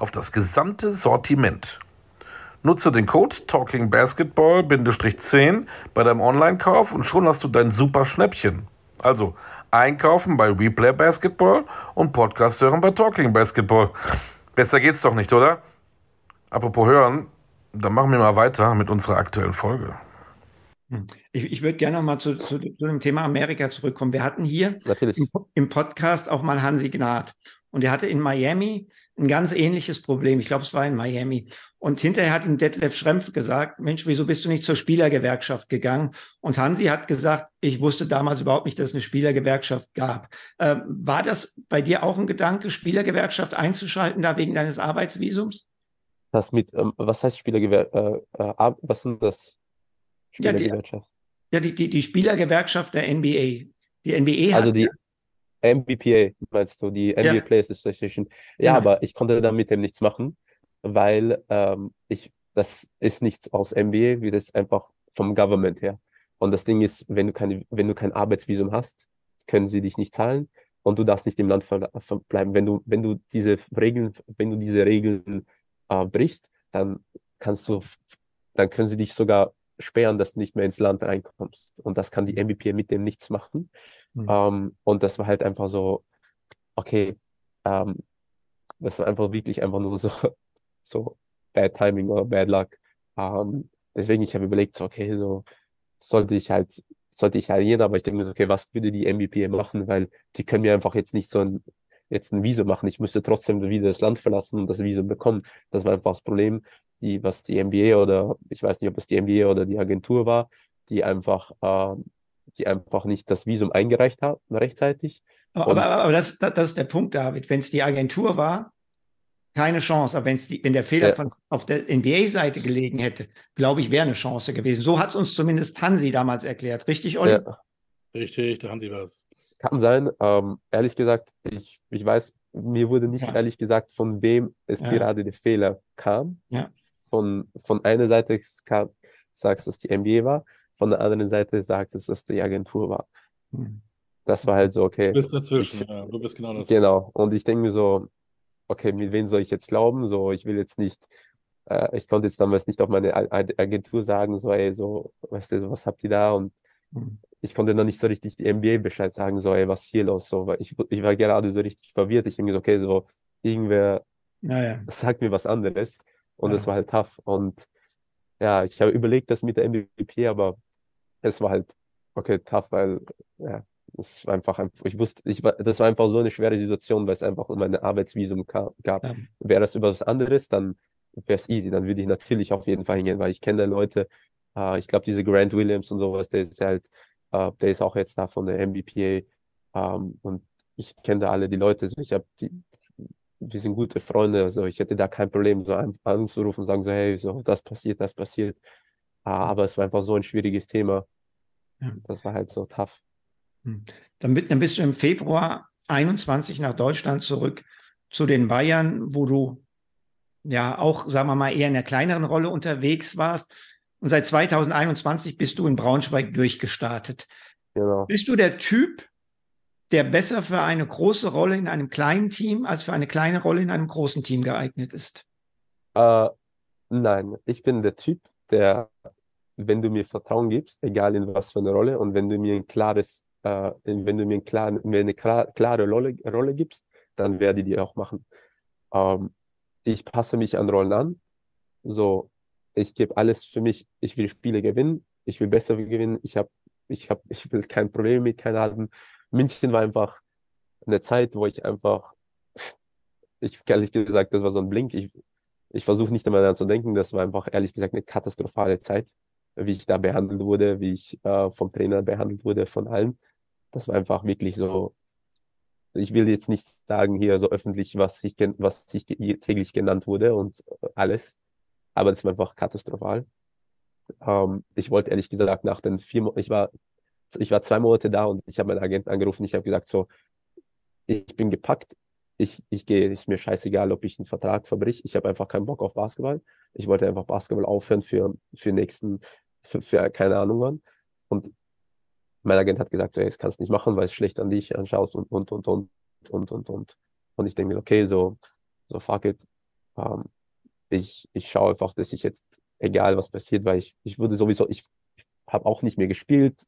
auf das gesamte Sortiment. Nutze den Code TalkingBasketball-10 bei deinem Online-Kauf und schon hast du dein super Schnäppchen. Also einkaufen bei Replay Basketball und Podcast hören bei Talking Basketball. Besser geht's doch nicht, oder? Apropos hören, dann machen wir mal weiter mit unserer aktuellen Folge. Hm. Ich, ich würde gerne noch mal zu, zu, zu, dem Thema Amerika zurückkommen. Wir hatten hier im, im, Podcast auch mal Hansi Gnad. Und er hatte in Miami ein ganz ähnliches Problem. Ich glaube, es war in Miami. Und hinterher hat ihm Detlef Schrempf gesagt, Mensch, wieso bist du nicht zur Spielergewerkschaft gegangen? Und Hansi hat gesagt, ich wusste damals überhaupt nicht, dass es eine Spielergewerkschaft gab. Ähm, war das bei dir auch ein Gedanke, Spielergewerkschaft einzuschalten, da wegen deines Arbeitsvisums? Das mit, ähm, was heißt Spielergewerkschaft? Äh, äh, was sind das? Spielergewerkschaft? Ja, die, ja, die, die, die Spielergewerkschaft der NBA. Die NBA hat. Also die, MBPA meinst du, die NBA ja. Players Association. Ja, ja, aber ich konnte dann mit dem nichts machen, weil ähm, ich, das ist nichts aus NBA, wie das einfach vom Government her. Und das Ding ist, wenn du keine, wenn du kein Arbeitsvisum hast, können sie dich nicht zahlen und du darfst nicht im Land verbleiben. Wenn du, wenn du diese Regeln, wenn du diese Regeln äh, brichst, dann kannst du, dann können sie dich sogar sperren, dass du nicht mehr ins Land reinkommst. Und das kann die MVP mit dem nichts machen. Mhm. Ähm, und das war halt einfach so, okay, ähm, das war einfach wirklich einfach nur so, (laughs) so Bad Timing oder Bad Luck. Ähm, deswegen, ich habe überlegt, so, okay, so sollte ich halt, sollte ich halt jeder, aber ich denke mir so, okay, was würde die MVP machen, weil die können mir einfach jetzt nicht so ein, jetzt ein Visum machen. Ich müsste trotzdem wieder das Land verlassen und das Visum bekommen. Das war einfach das Problem die, was die NBA oder ich weiß nicht, ob es die NBA oder die Agentur war, die einfach, äh, die einfach nicht das Visum eingereicht haben rechtzeitig. Aber, aber, aber das, das, das, ist der Punkt, David. Wenn es die Agentur war, keine Chance. Aber wenn's die, wenn der Fehler ja. von, auf der NBA-Seite gelegen hätte, glaube ich, wäre eine Chance gewesen. So hat es uns zumindest Hansi damals erklärt. Richtig, Olli? Ja. Richtig, der Hansi war es. Kann sein. Ähm, ehrlich gesagt, ich, ich weiß, mir wurde nicht ja. ehrlich gesagt, von wem es ja. gerade der Fehler kam. Ja von, von einer Seite sagst, dass die NBA war, von der anderen Seite sagst, dass das die Agentur war. Hm. Das war halt so, okay. Du bist dazwischen, ich, ja. Du bist genau dazwischen. Genau. Und ich denke mir so, okay, mit wem soll ich jetzt glauben? So, ich will jetzt nicht, äh, ich konnte jetzt damals nicht auf meine Agentur sagen, so, ey, so, weißt du, was habt ihr da? Und hm. ich konnte noch nicht so richtig die NBA Bescheid sagen, so, ey, was ist hier los? So, weil ich, ich war gerade so richtig verwirrt. Ich denke so, okay, so, irgendwer ja, sagt mir was anderes. Und es war halt tough. Und ja, ich habe überlegt, das mit der MVP, aber es war halt, okay, tough, weil, ja, es war einfach, ich wusste, ich war, das war einfach so eine schwere Situation, weil es einfach um meine Arbeitsvisum gab. Ja. Wäre das über was anderes, dann wäre es easy. Dann würde ich natürlich auf jeden Fall hingehen, weil ich kenne Leute, äh, ich glaube, diese Grant Williams und sowas, der ist halt, äh, der ist auch jetzt da von der MBPA ähm, und ich kenne da alle die Leute. Also ich habe die, wir sind gute Freunde, also ich hätte da kein Problem, so anzurufen und sagen so, hey, so, das passiert, das passiert. Ah, aber es war einfach so ein schwieriges Thema. Ja. Das war halt so tough. Hm. Dann, dann bist du im Februar 21 nach Deutschland zurück zu den Bayern, wo du ja auch, sagen wir mal, eher in einer kleineren Rolle unterwegs warst. Und seit 2021 bist du in Braunschweig durchgestartet. Genau. Bist du der Typ, der besser für eine große Rolle in einem kleinen Team als für eine kleine Rolle in einem großen Team geeignet ist? Äh, nein, ich bin der Typ, der, wenn du mir Vertrauen gibst, egal in was für eine Rolle, und wenn du mir ein klares, äh, wenn du mir, ein klar, mir eine klar, klare Rolle, Rolle gibst, dann werde ich die auch machen. Ähm, ich passe mich an Rollen an. So, ich gebe alles für mich. Ich will Spiele gewinnen. Ich will besser gewinnen. Ich habe, ich habe, ich will kein Problem mit keiner haben. München war einfach eine Zeit, wo ich einfach, ich ehrlich gesagt, das war so ein Blink. Ich, ich versuche nicht immer daran zu denken, das war einfach ehrlich gesagt eine katastrophale Zeit, wie ich da behandelt wurde, wie ich äh, vom Trainer behandelt wurde, von allen. Das war einfach wirklich so, ich will jetzt nicht sagen hier so öffentlich, was ich, was ich täglich genannt wurde und alles, aber das war einfach katastrophal. Ähm, ich wollte ehrlich gesagt nach den vier, ich war ich war zwei Monate da und ich habe meinen Agenten angerufen. Ich habe gesagt, so, ich bin gepackt. Ich, ich gehe, ist mir scheißegal, ob ich einen Vertrag verbrich. Ich habe einfach keinen Bock auf Basketball. Ich wollte einfach Basketball aufhören für, für nächsten, für, für keine Ahnung wann. Und mein Agent hat gesagt, so, hey, das kannst du nicht machen, weil es schlecht an dich anschaust und, und, und, und, und, und, und. Und ich denke mir, okay, so, so fuck it. Ähm, ich, ich schaue einfach, dass ich jetzt, egal was passiert, weil ich, ich würde sowieso, ich, ich habe auch nicht mehr gespielt.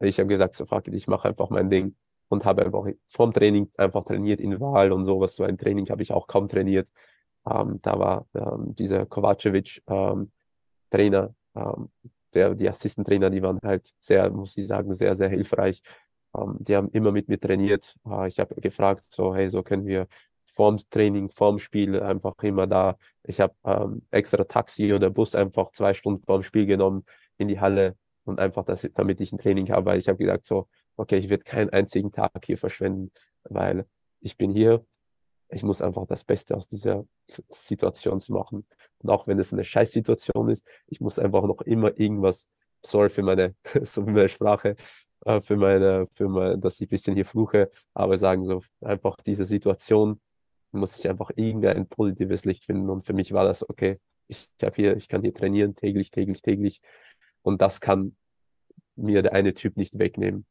Ich habe gesagt, so fuck it, ich mache einfach mein Ding und habe einfach vorm Training einfach trainiert in Wahl und sowas. So ein Training habe ich auch kaum trainiert. Ähm, da war ähm, dieser Kovacevic ähm, Trainer, ähm, der, die Assistentrainer, die waren halt sehr, muss ich sagen, sehr, sehr hilfreich. Ähm, die haben immer mit mir trainiert. Äh, ich habe gefragt, so, hey, so können wir vorm Training, vorm Spiel einfach immer da. Ich habe ähm, extra Taxi oder Bus einfach zwei Stunden vorm Spiel genommen in die Halle und einfach, das, damit ich ein Training habe, weil ich habe gesagt, so, okay, ich werde keinen einzigen Tag hier verschwenden, weil ich bin hier, ich muss einfach das Beste aus dieser Situation machen. Und auch wenn es eine Scheißsituation ist, ich muss einfach noch immer irgendwas, sorry für meine, (laughs) so meine Sprache, äh, für meine, für meine, dass ich ein bisschen hier fluche, aber sagen so, einfach diese Situation muss ich einfach irgendein positives Licht finden. Und für mich war das, okay, ich habe hier, ich kann hier trainieren, täglich, täglich, täglich. Und das kann mir der eine Typ nicht wegnehmen.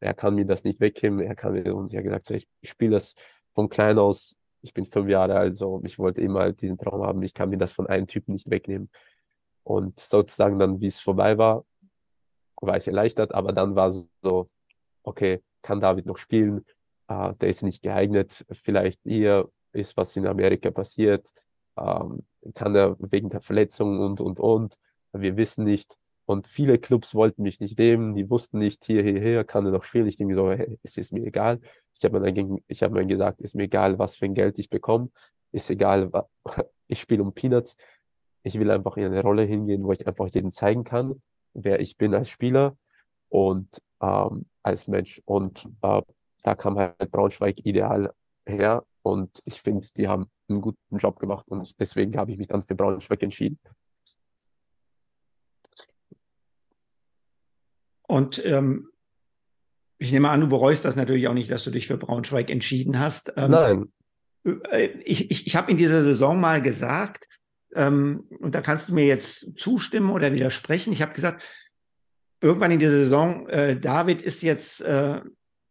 Er kann mir das nicht wegnehmen. Er kann mir, und ich habe gesagt, so, ich spiele das von klein aus. Ich bin fünf Jahre alt, so, ich wollte immer halt diesen Traum haben. Ich kann mir das von einem Typen nicht wegnehmen. Und sozusagen dann, wie es vorbei war, war ich erleichtert, aber dann war es so, okay, kann David noch spielen? Uh, der ist nicht geeignet. Vielleicht hier ist, was in Amerika passiert. Ähm, kann er wegen der Verletzung und, und, und. Wir wissen nicht. Und viele Clubs wollten mich nicht nehmen, die wussten nicht, hier, hier, hier, kann er noch spielen. Ich denke so, hey, es ist mir egal. Ich habe mir, dann, ich hab mir gesagt, ist mir egal, was für ein Geld ich bekomme. Ist egal, (laughs) ich spiele um Peanuts. Ich will einfach in eine Rolle hingehen, wo ich einfach jedem zeigen kann, wer ich bin als Spieler und ähm, als Mensch. Und äh, da kam halt Braunschweig ideal her. Und ich finde, die haben einen guten Job gemacht. Und deswegen habe ich mich dann für Braunschweig entschieden. Und ähm, ich nehme an, du bereust das natürlich auch nicht, dass du dich für Braunschweig entschieden hast. Ähm, Nein. Äh, ich, ich, ich habe in dieser Saison mal gesagt, ähm, und da kannst du mir jetzt zustimmen oder widersprechen. Ich habe gesagt, irgendwann in dieser Saison, äh, David ist jetzt äh,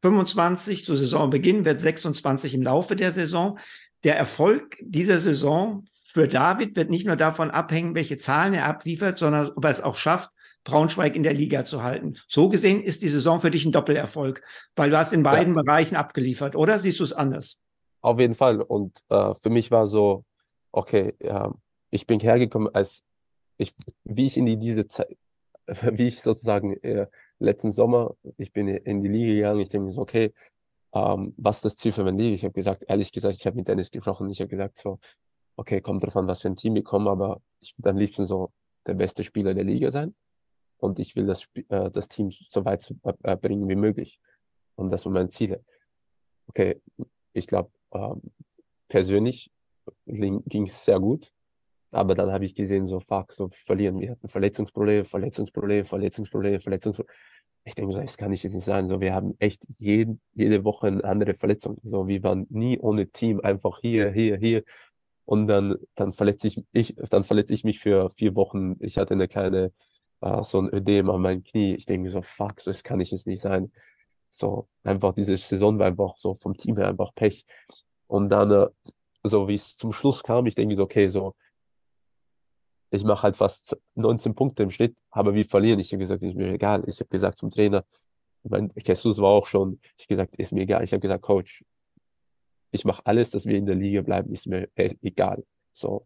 25 zu Saisonbeginn, wird 26 im Laufe der Saison. Der Erfolg dieser Saison für David wird nicht nur davon abhängen, welche Zahlen er abliefert, sondern ob er es auch schafft, Braunschweig in der Liga zu halten. So gesehen ist die Saison für dich ein Doppelerfolg, weil du hast in beiden ja. Bereichen abgeliefert, oder siehst du es anders? Auf jeden Fall. Und äh, für mich war so, okay, ja, ich bin hergekommen als ich, wie ich in die, diese Zeit, (laughs) wie ich sozusagen äh, letzten Sommer, ich bin in die Liga gegangen, ich denke mir so, okay, ähm, was ist das Ziel für meine Liga? Ich habe gesagt, ehrlich gesagt, ich habe mit Dennis gesprochen, ich habe gesagt so, okay, kommt drauf an, was für ein Team wir kommen, aber ich würde am liebsten so der beste Spieler der Liga sein und ich will das, äh, das Team so weit zu, äh, bringen wie möglich. Und das sind meine Ziele. Okay, ich glaube, ähm, persönlich ging es sehr gut. Aber dann habe ich gesehen, so fuck, so verlieren. Wir hatten Verletzungsprobleme, Verletzungsprobleme, Verletzungsprobleme, Verletzungsprobleme. Ich denke so, das kann nicht jetzt nicht sein. So, wir haben echt jeden, jede Woche eine andere Verletzung. So, wir waren nie ohne Team einfach hier, hier, hier. Und dann, dann verletze ich, ich, dann verletze ich mich für vier Wochen. Ich hatte eine kleine, uh, so ein Ödem an meinem Knie. Ich denke so, fuck, so, das kann nicht jetzt nicht sein. So, einfach diese Saison war einfach so vom Team her einfach Pech. Und dann, uh, so wie es zum Schluss kam, ich denke so, okay, so, ich mache halt fast 19 Punkte im Schnitt, aber wir verlieren. Ich habe gesagt, ist mir egal. Ich habe gesagt zum Trainer, ich mein, Jesus war auch schon, ich habe gesagt, ist mir egal. Ich habe gesagt, Coach, ich mache alles, dass wir in der Liga bleiben, ist mir egal. So,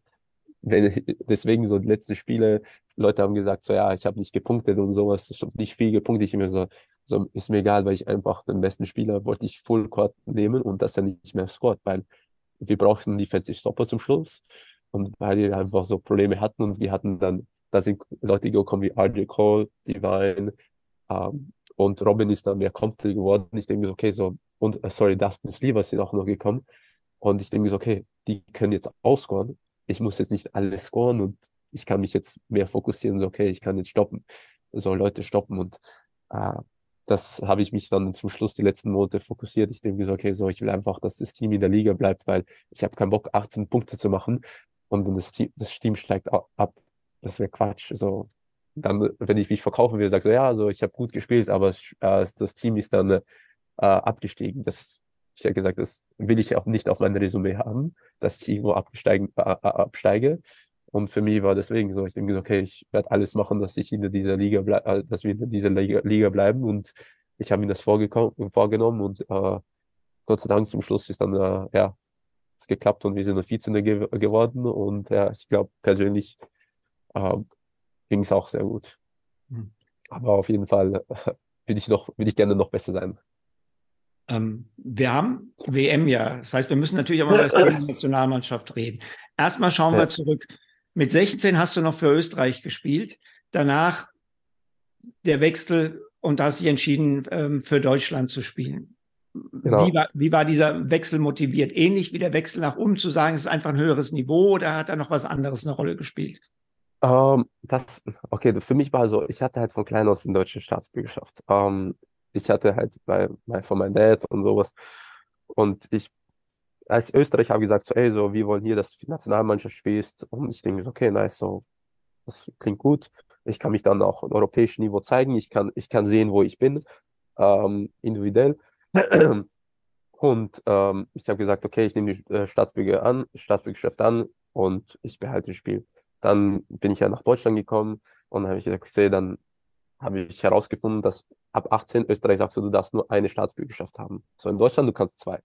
wenn, deswegen so die letzten Spiele, Leute haben gesagt, so ja, ich habe nicht gepunktet und sowas, nicht viel gepunktet. Ich mir so, so, ist mir egal, weil ich einfach den besten Spieler wollte ich Full Court nehmen und dass er nicht mehr scored, weil wir brauchten Defensive Stopper zum Schluss und weil die einfach so Probleme hatten und wir hatten dann, da sind Leute gekommen wie RJ Cole, Divine ähm, und Robin ist dann mehr comfortable geworden. Ich denke mir, okay, so, und äh, sorry, Dustin Sleever sind auch noch gekommen. Und ich denke mir okay, die können jetzt ausscoren. Ich muss jetzt nicht alles scoren und ich kann mich jetzt mehr fokussieren, so, okay, ich kann jetzt stoppen, so Leute stoppen und äh, das habe ich mich dann zum Schluss die letzten Monate fokussiert. Ich denke so, okay, so, ich will einfach, dass das Team in der Liga bleibt, weil ich habe keinen Bock, 18 Punkte zu machen und dann das Team, das Team steigt ab. Das wäre Quatsch. So, dann, wenn ich mich verkaufen will, sage so, ja, also ich habe gut gespielt, aber äh, das Team ist dann äh, abgestiegen. Das, ich habe gesagt, das will ich auch nicht auf mein Resümee haben, dass ich irgendwo absteigen, äh, absteige. Und für mich war deswegen so, ich denke, okay, ich werde alles machen, dass ich in dieser Liga bleib, äh, dass wir in dieser Liga, Liga bleiben. Und ich habe mir das vorgenommen und äh, Gott sei Dank zum Schluss ist dann äh, ja es geklappt und wir sind 14. ge geworden. Und ja, ich glaube, persönlich äh, ging es auch sehr gut. Mhm. Aber auf jeden Fall (laughs) äh, würde ich noch, ich gerne noch besser sein. Ähm, wir haben WM ja. Das heißt, wir müssen natürlich auch mal über die Nationalmannschaft reden. Erstmal schauen ja. wir zurück. Mit 16 hast du noch für Österreich gespielt. Danach der Wechsel und da hast dich entschieden, ähm, für Deutschland zu spielen. Genau. Wie, war, wie war dieser Wechsel motiviert? Ähnlich wie der Wechsel nach oben zu sagen, es ist einfach ein höheres Niveau oder hat da noch was anderes eine Rolle gespielt? Ähm, das, okay, für mich war so, ich hatte halt von klein aus den deutschen Staatsbürgerschaft. Ähm, ich hatte halt bei, bei, von meinem Dad und sowas. Und ich, als Österreich habe gesagt, so, ey, so, wir wollen hier, dass du die Nationalmannschaft spielst. Und ich denke, okay, nice, so, das klingt gut. Ich kann mich dann auch auf europäischem Niveau zeigen. Ich kann, ich kann sehen, wo ich bin, ähm, individuell. Und ähm, ich habe gesagt, okay, ich nehme die äh, Staatsbürger an, Staatsbürgerschaft an und ich behalte das Spiel. Dann bin ich ja nach Deutschland gekommen und habe ich gesagt, dann habe ich herausgefunden, dass ab 18 Österreich sagst du, du darfst nur eine Staatsbürgerschaft haben. So in Deutschland, du kannst zwei.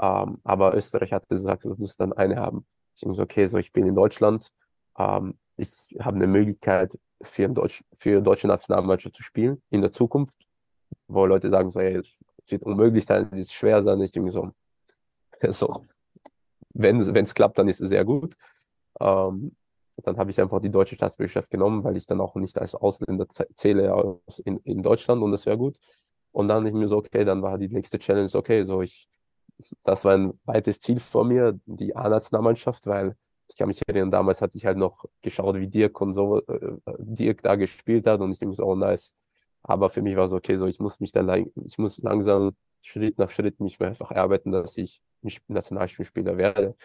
Ähm, aber Österreich hat gesagt, du musst dann eine haben. Ich denke so, okay, so ich bin in Deutschland, ähm, ich habe eine Möglichkeit für, Deutsch, für deutsche Nationalmannschaft zu spielen in der Zukunft, wo Leute sagen so, ey, es wird unmöglich sein, es wird schwer sein. Ich denke so, (laughs) so wenn es klappt, dann ist es sehr gut. Ähm, dann habe ich einfach die deutsche Staatsbürgerschaft genommen, weil ich dann auch nicht als Ausländer zähle aus in, in Deutschland und das wäre gut. Und dann ich mir so, okay, dann war die nächste Challenge, okay, so ich, das war ein weites Ziel vor mir, die A-Nationalmannschaft, weil ich kann mich erinnern, damals hatte ich halt noch geschaut, wie Dirk und so, äh, Dirk da gespielt hat und ich denke so, oh nice. Aber für mich war so, okay, so ich muss mich dann, ich muss langsam Schritt nach Schritt mich einfach erarbeiten, dass ich Nationalspielspieler werde.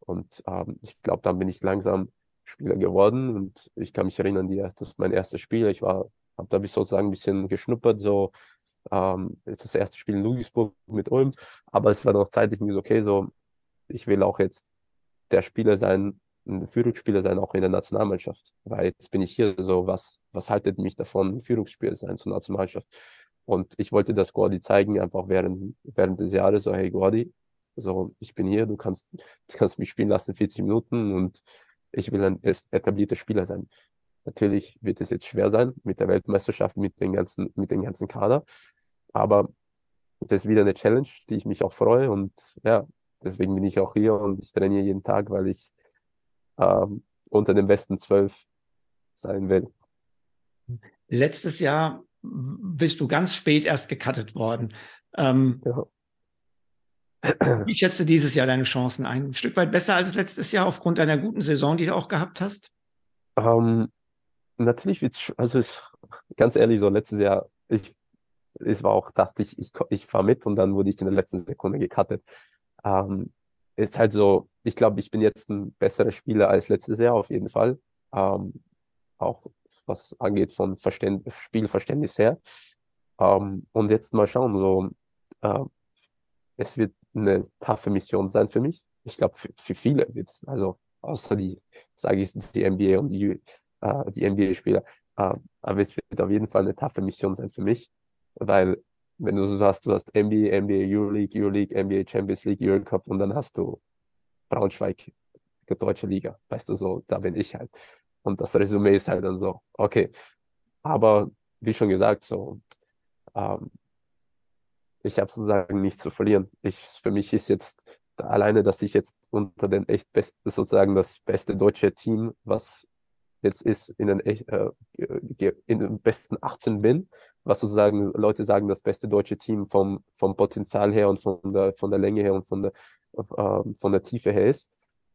Und ähm, ich glaube, dann bin ich langsam Spieler geworden und ich kann mich erinnern, die, das ist mein erstes Spiel. Ich war, habe da sozusagen ein bisschen geschnuppert, so ähm, ist das erste Spiel in Ludwigsburg mit Ulm, aber es war noch zeitlich mir so, okay, so ich will auch jetzt der Spieler sein, ein Führungsspieler sein, auch in der Nationalmannschaft, weil jetzt bin ich hier, so was, was haltet mich davon, ein Führungsspieler sein zur Nationalmannschaft? Und ich wollte das Gordi zeigen, einfach während, während des Jahres, so, hey Gordi, so, ich bin hier, du kannst, du kannst mich spielen lassen, 40 Minuten und ich will ein etablierter Spieler sein. Natürlich wird es jetzt schwer sein mit der Weltmeisterschaft, mit den ganzen, mit dem ganzen Kader. Aber das ist wieder eine Challenge, die ich mich auch freue. Und ja, deswegen bin ich auch hier und ich trainiere jeden Tag, weil ich ähm, unter den besten zwölf sein will. Letztes Jahr bist du ganz spät erst gecuttet worden. Ähm, ja. Wie schätzt du dieses Jahr deine Chancen ein? Ein Stück weit besser als letztes Jahr aufgrund deiner guten Saison, die du auch gehabt hast? Ähm, natürlich wird also ich, ganz ehrlich, so letztes Jahr, ich, ich war auch, dachte ich, ich, ich fahre mit und dann wurde ich in der letzten Sekunde gecuttet. Ähm, ist halt so, ich glaube, ich bin jetzt ein besserer Spieler als letztes Jahr auf jeden Fall. Ähm, auch was angeht von Verständ Spielverständnis her. Ähm, und jetzt mal schauen, so, äh, es wird eine taffe Mission sein für mich. Ich glaube, für, für, viele wird es, also außer die, sage ich, die NBA und die, äh, die NBA-Spieler. Äh, aber es wird auf jeden Fall eine taffe Mission sein für mich, weil wenn du so hast, du hast NBA, NBA, Euroleague, Euroleague, NBA, Champions League, Eurocup und dann hast du Braunschweig, die deutsche Liga, weißt du so, da bin ich halt. Und das Resümee ist halt dann so, okay. Aber wie schon gesagt, so, ähm, ich habe sozusagen nichts zu verlieren. Ich, für mich ist jetzt alleine, dass ich jetzt unter den echt besten, sozusagen das beste deutsche Team, was jetzt ist, in den, äh, in den besten 18 bin, was sozusagen Leute sagen, das beste deutsche Team vom, vom Potenzial her und von der, von der Länge her und von der, äh, von der Tiefe her ist,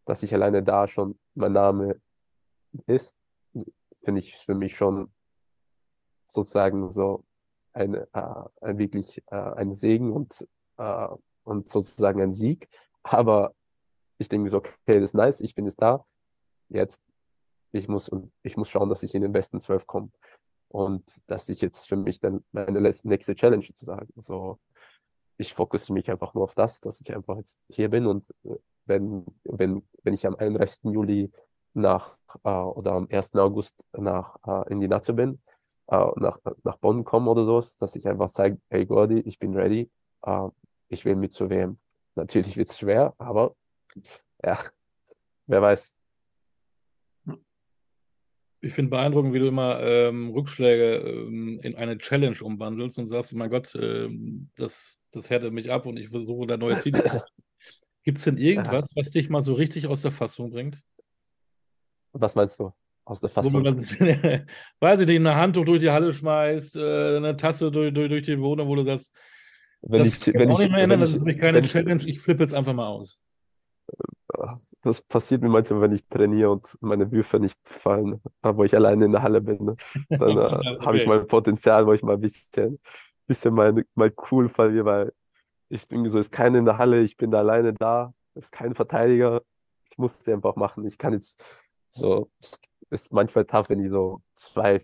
dass ich alleine da schon mein Name ist, finde ich für mich schon sozusagen so ein, äh, ein wirklich äh, ein Segen und, äh, und sozusagen ein Sieg. Aber ich denke mir so, okay, das ist nice, ich bin jetzt da. Jetzt, ich muss, ich muss schauen, dass ich in den besten zwölf komme. Und dass ich jetzt für mich dann meine nächste Challenge zu sagen. So, ich fokussiere mich einfach nur auf das, dass ich einfach jetzt hier bin und äh, wenn, wenn, wenn ich am 31. Juli nach äh, oder am 1. August nach äh, in die Nazio bin, äh, nach, nach Bonn komme oder sowas, dass ich einfach sage, hey Gordy, ich bin ready, äh, ich will mit zur WM. Natürlich wird es schwer, aber ja, wer weiß. Ich finde beeindruckend, wie du immer ähm, Rückschläge ähm, in eine Challenge umwandelst und sagst, mein Gott, ähm, das, das härtet mich ab und ich versuche da neue Ziele. zu (laughs) Gibt es denn irgendwas, was dich mal so richtig aus der Fassung bringt? Was meinst du? Aus der Wo man Fassung? dann, (laughs) weiß ich nicht, eine Handtuch durch die Halle schmeißt, äh, eine Tasse durch, durch, durch die Wohnung, wo du sagst, Wenn das ich, kann ich auch ich, nicht mehr ändern, das ist mich keine wenn ich, Challenge, ich flippe jetzt einfach mal aus. Das passiert mir manchmal, wenn ich trainiere und meine Würfe nicht fallen, wo ich alleine in der Halle bin. Ne? Dann (laughs) äh, habe ich Okay. mein Potenzial, wo ich mal ein bisschen, bisschen mein, mein cool verliere, weil ich bin so, ist keiner in der Halle, ich bin da alleine da, ist kein Verteidiger. Ich muss es einfach machen. Ich kann jetzt so, ist manchmal tough, wenn ich so zwei,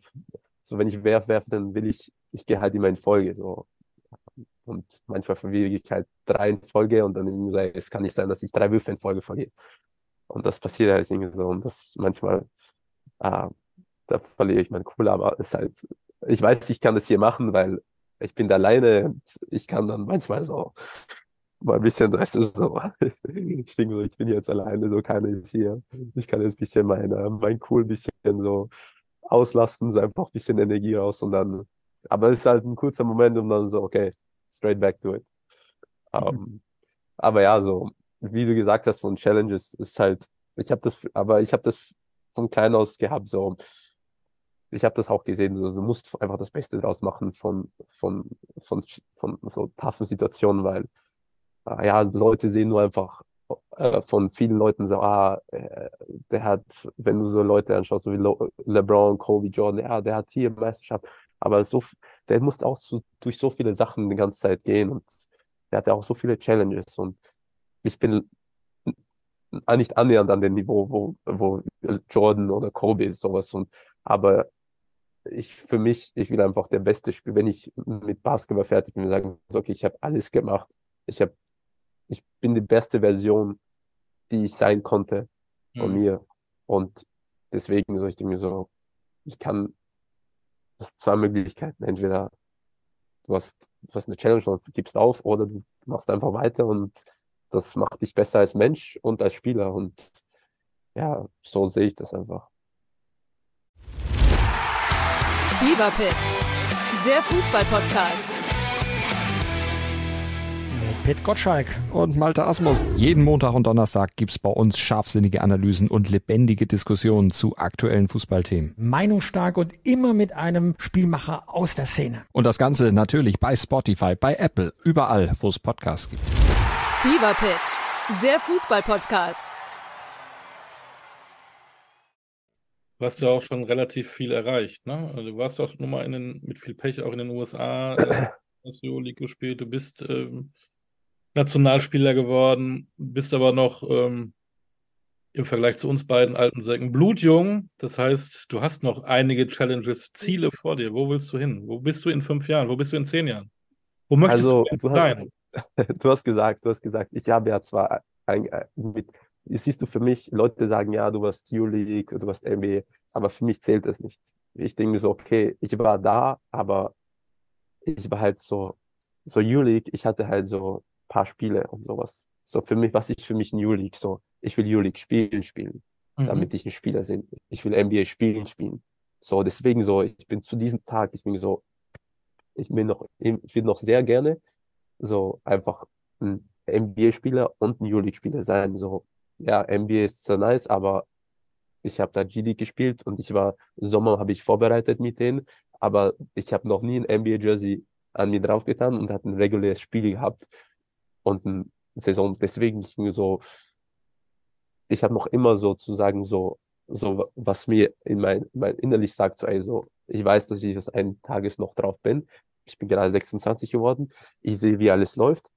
so wenn ich werf, werf, dann will ich, ich gehe halt immer in Folge. So. Und manchmal verliere ich halt drei in Folge und dann so, ey, es kann nicht sein, dass ich drei Würfe in Folge verliere. Und das passiert halt irgendwie so. Und das manchmal, ah, da verliere ich mein Cool, aber es ist halt, ich weiß, ich kann das hier machen, weil ich bin da alleine und ich kann dann manchmal so mal ein bisschen, weißt du, so, (laughs) ich denke so, ich bin jetzt alleine, so kann ich hier, ich kann jetzt ein bisschen meine, mein Cool ein bisschen so auslasten, so einfach ein bisschen Energie raus und dann, aber es ist halt ein kurzer Moment und dann so, okay, straight back to it. Ähm, aber ja, so, wie du gesagt hast, von Challenges ist halt, ich habe das, aber ich habe das von klein aus gehabt, so, ich habe das auch gesehen, so, du musst einfach das Beste draus machen von, von, von, von so toughen Situationen, weil, äh, ja, Leute sehen nur einfach äh, von vielen Leuten so, ah, äh, der hat, wenn du so Leute anschaust, so wie Lo LeBron, Kobe, Jordan, ja, der hat hier Meisterschaft, aber so, der musste auch so, durch so viele Sachen die ganze Zeit gehen und der hatte auch so viele Challenges und ich bin nicht annähernd an dem Niveau, wo, wo Jordan oder Kobe ist, sowas und, aber ich, für mich, ich will einfach der beste Spieler, wenn ich mit Basketball fertig bin, sagen, okay, ich habe alles gemacht, ich habe, ich bin die beste Version, die ich sein konnte von Mhm. mir. Und deswegen so, ich denke mir so, ich kann, das zwei Möglichkeiten, entweder du hast, du hast eine Challenge und gibst auf oder du machst einfach weiter und das macht dich besser als Mensch und als Spieler und ja, so sehe ich das einfach. Fever Pitch, der Fußball-Podcast. Mit Pit Gottschalk. Und Malte Asmus. Jeden Montag und Donnerstag gibt's bei uns scharfsinnige Analysen und lebendige Diskussionen zu aktuellen Fußballthemen. Meinungsstark und immer mit einem Spielmacher aus der Szene. Und das Ganze natürlich bei Spotify, bei Apple, überall, wo es Podcasts gibt. Fever Pitch, der Fußball-Podcast. Du hast ja auch schon relativ viel erreicht, ne? Also Du warst auch nun mal in den, mit viel Pech auch in den USA, äh, (coughs) hast League gespielt, du bist ähm, Nationalspieler geworden, bist aber noch ähm, im Vergleich zu uns beiden alten Säcken blutjung. Das heißt, du hast noch einige Challenges, Ziele vor dir. Wo willst du hin? Wo bist du in fünf Jahren? Wo bist du in zehn Jahren? Wo möchtest Also, du du hast, sein? Du hast gesagt, du hast gesagt, ich habe ja zwar ein, äh, mit, siehst du für mich, Leute sagen, ja, du warst U-League, du warst NBA, aber für mich zählt es nicht. Ich denke mir so, okay, ich war da, aber ich war halt so, so U-League, ich hatte halt so ein paar Spiele und sowas. So für mich, was ist für mich ein U-League? So, ich will U-League spielen, spielen, Mhm. damit ich ein Spieler bin. Ich will NBA spielen, spielen. So, deswegen so, ich bin zu diesem Tag, ich bin so, ich will noch, ich will noch sehr gerne so einfach ein NBA-Spieler und ein U-League-Spieler sein. So, ja, NBA ist zwar nice, aber ich habe da G-League gespielt und ich war, Sommer habe ich vorbereitet mit denen, aber ich habe noch nie ein NBA-Jersey an mir draufgetan und hatte ein reguläres Spiel gehabt und eine Saison. Deswegen so, ich habe noch immer sozusagen so, so was mir in mein, mein innerlich sagt, so, ey, so, ich weiß, dass ich das eines Tages noch drauf bin. Ich bin gerade 26 geworden. Ich sehe, wie alles läuft.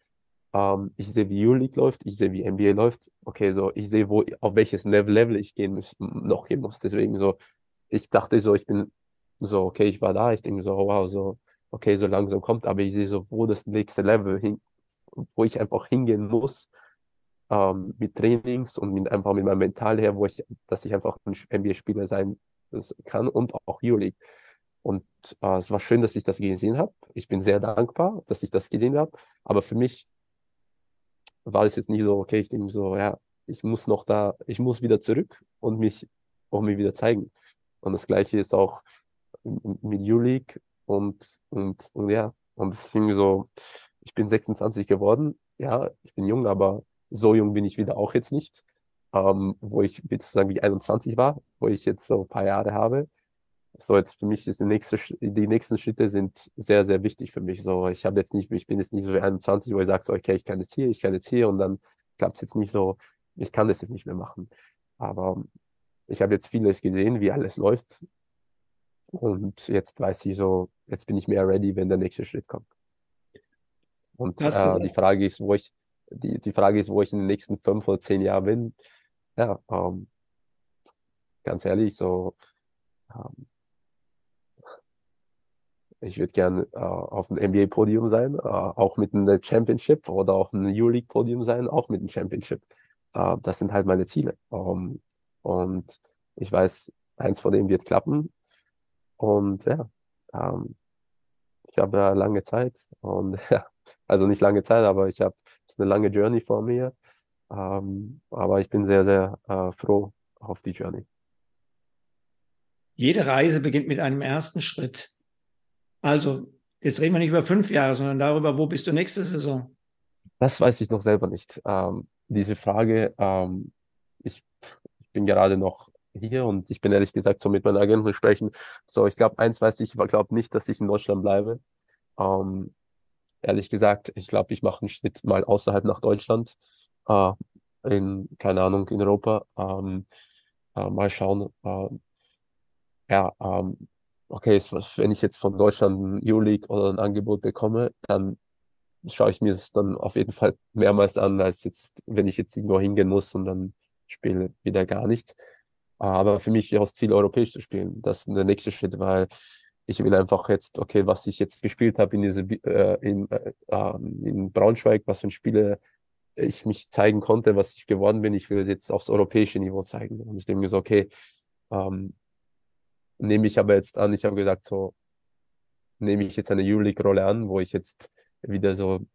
Ähm, ich sehe, wie Euroleague läuft. Ich sehe, wie NBA läuft. Okay, so, ich sehe, wo, auf welches Level, Level ich gehen muss, noch gehen muss. Deswegen so, ich dachte so, ich bin so, okay, ich war da. Ich denke so, wow, so, okay, so langsam kommt, aber ich sehe so, wo das nächste Level hin, wo ich einfach hingehen muss, ähm, mit Trainings und mit, einfach mit meinem Mental her, wo ich, dass ich einfach ein NBA-Spieler sein kann und auch Euroleague. Und äh, es war schön, dass ich das gesehen habe. Ich bin sehr dankbar, dass ich das gesehen habe. Aber für mich war es jetzt nicht so, okay, ich denke so, ja, ich muss noch da, ich muss wieder zurück und mich auch mir wieder zeigen. Und das Gleiche ist auch mit U-League und, und, und ja, und es ist irgendwie so, ich bin 26 geworden, ja, ich bin jung, aber so jung bin ich wieder auch jetzt nicht, ähm, wo ich sozusagen wie 21 war, wo ich jetzt so ein paar Jahre habe. So jetzt für mich ist die nächste, die nächsten Schritte sind sehr, sehr wichtig für mich. So, ich habe jetzt nicht, ich bin jetzt nicht so wie 21, wo ich sage so, okay, ich kann jetzt hier, ich kann jetzt hier und dann klappt es jetzt nicht so, ich kann das jetzt nicht mehr machen. Aber ich habe jetzt vieles gesehen, wie alles läuft. Und jetzt weiß ich so, jetzt bin ich mehr ready, wenn der nächste Schritt kommt. Und äh, die Frage ist, wo ich, die, die Frage ist, wo ich in den nächsten fünf oder zehn Jahren bin. Ja, ähm, ganz ehrlich, so, ähm, ich würde gerne äh, auf dem NBA-Podium sein, äh, auch mit einem Championship oder auf einem U-League-Podium sein, auch mit einem Championship. Äh, das sind halt meine Ziele. Ähm, und ich weiß, eins von denen wird klappen. Und ja, ähm, ich habe da lange Zeit und (laughs) ja, also nicht lange Zeit, aber ich habe ist eine lange Journey vor mir. Ähm, aber ich bin sehr, sehr äh, froh auf die Journey. Jede Reise beginnt mit einem ersten Schritt. Also, jetzt reden wir nicht über fünf Jahre, sondern darüber, wo bist du nächste Saison? Das weiß ich noch selber nicht. Ähm, diese Frage, ähm, ich, ich bin gerade noch hier und ich bin ehrlich gesagt so mit meinen Agenten sprechen. So, ich glaube, eins weiß ich, ich glaube nicht, dass ich in Deutschland bleibe. Ähm, ehrlich gesagt, ich glaube, ich mache einen Schritt mal außerhalb nach Deutschland, äh, in, keine Ahnung, in Europa. Ähm, äh, mal schauen. Äh, ja, ähm, okay, wenn ich jetzt von Deutschland ein EU-League oder ein Angebot bekomme, dann schaue ich mir es dann auf jeden Fall mehrmals an, als jetzt, wenn ich jetzt irgendwo hingehen muss und dann spiele wieder gar nichts. Aber für mich ist das Ziel, europäisch zu spielen. Das ist der nächste Schritt, weil ich will einfach jetzt, okay, was ich jetzt gespielt habe in, diese, äh, in, äh, ähm, in Braunschweig, was für Spiele ich mich zeigen konnte, was ich geworden bin, ich will jetzt aufs europäische Niveau zeigen. Und ich denke mir so, okay, ähm, nehme ich aber jetzt an, ich habe gesagt, so nehme ich jetzt eine Euroleague-Rolle an, wo ich jetzt wieder so,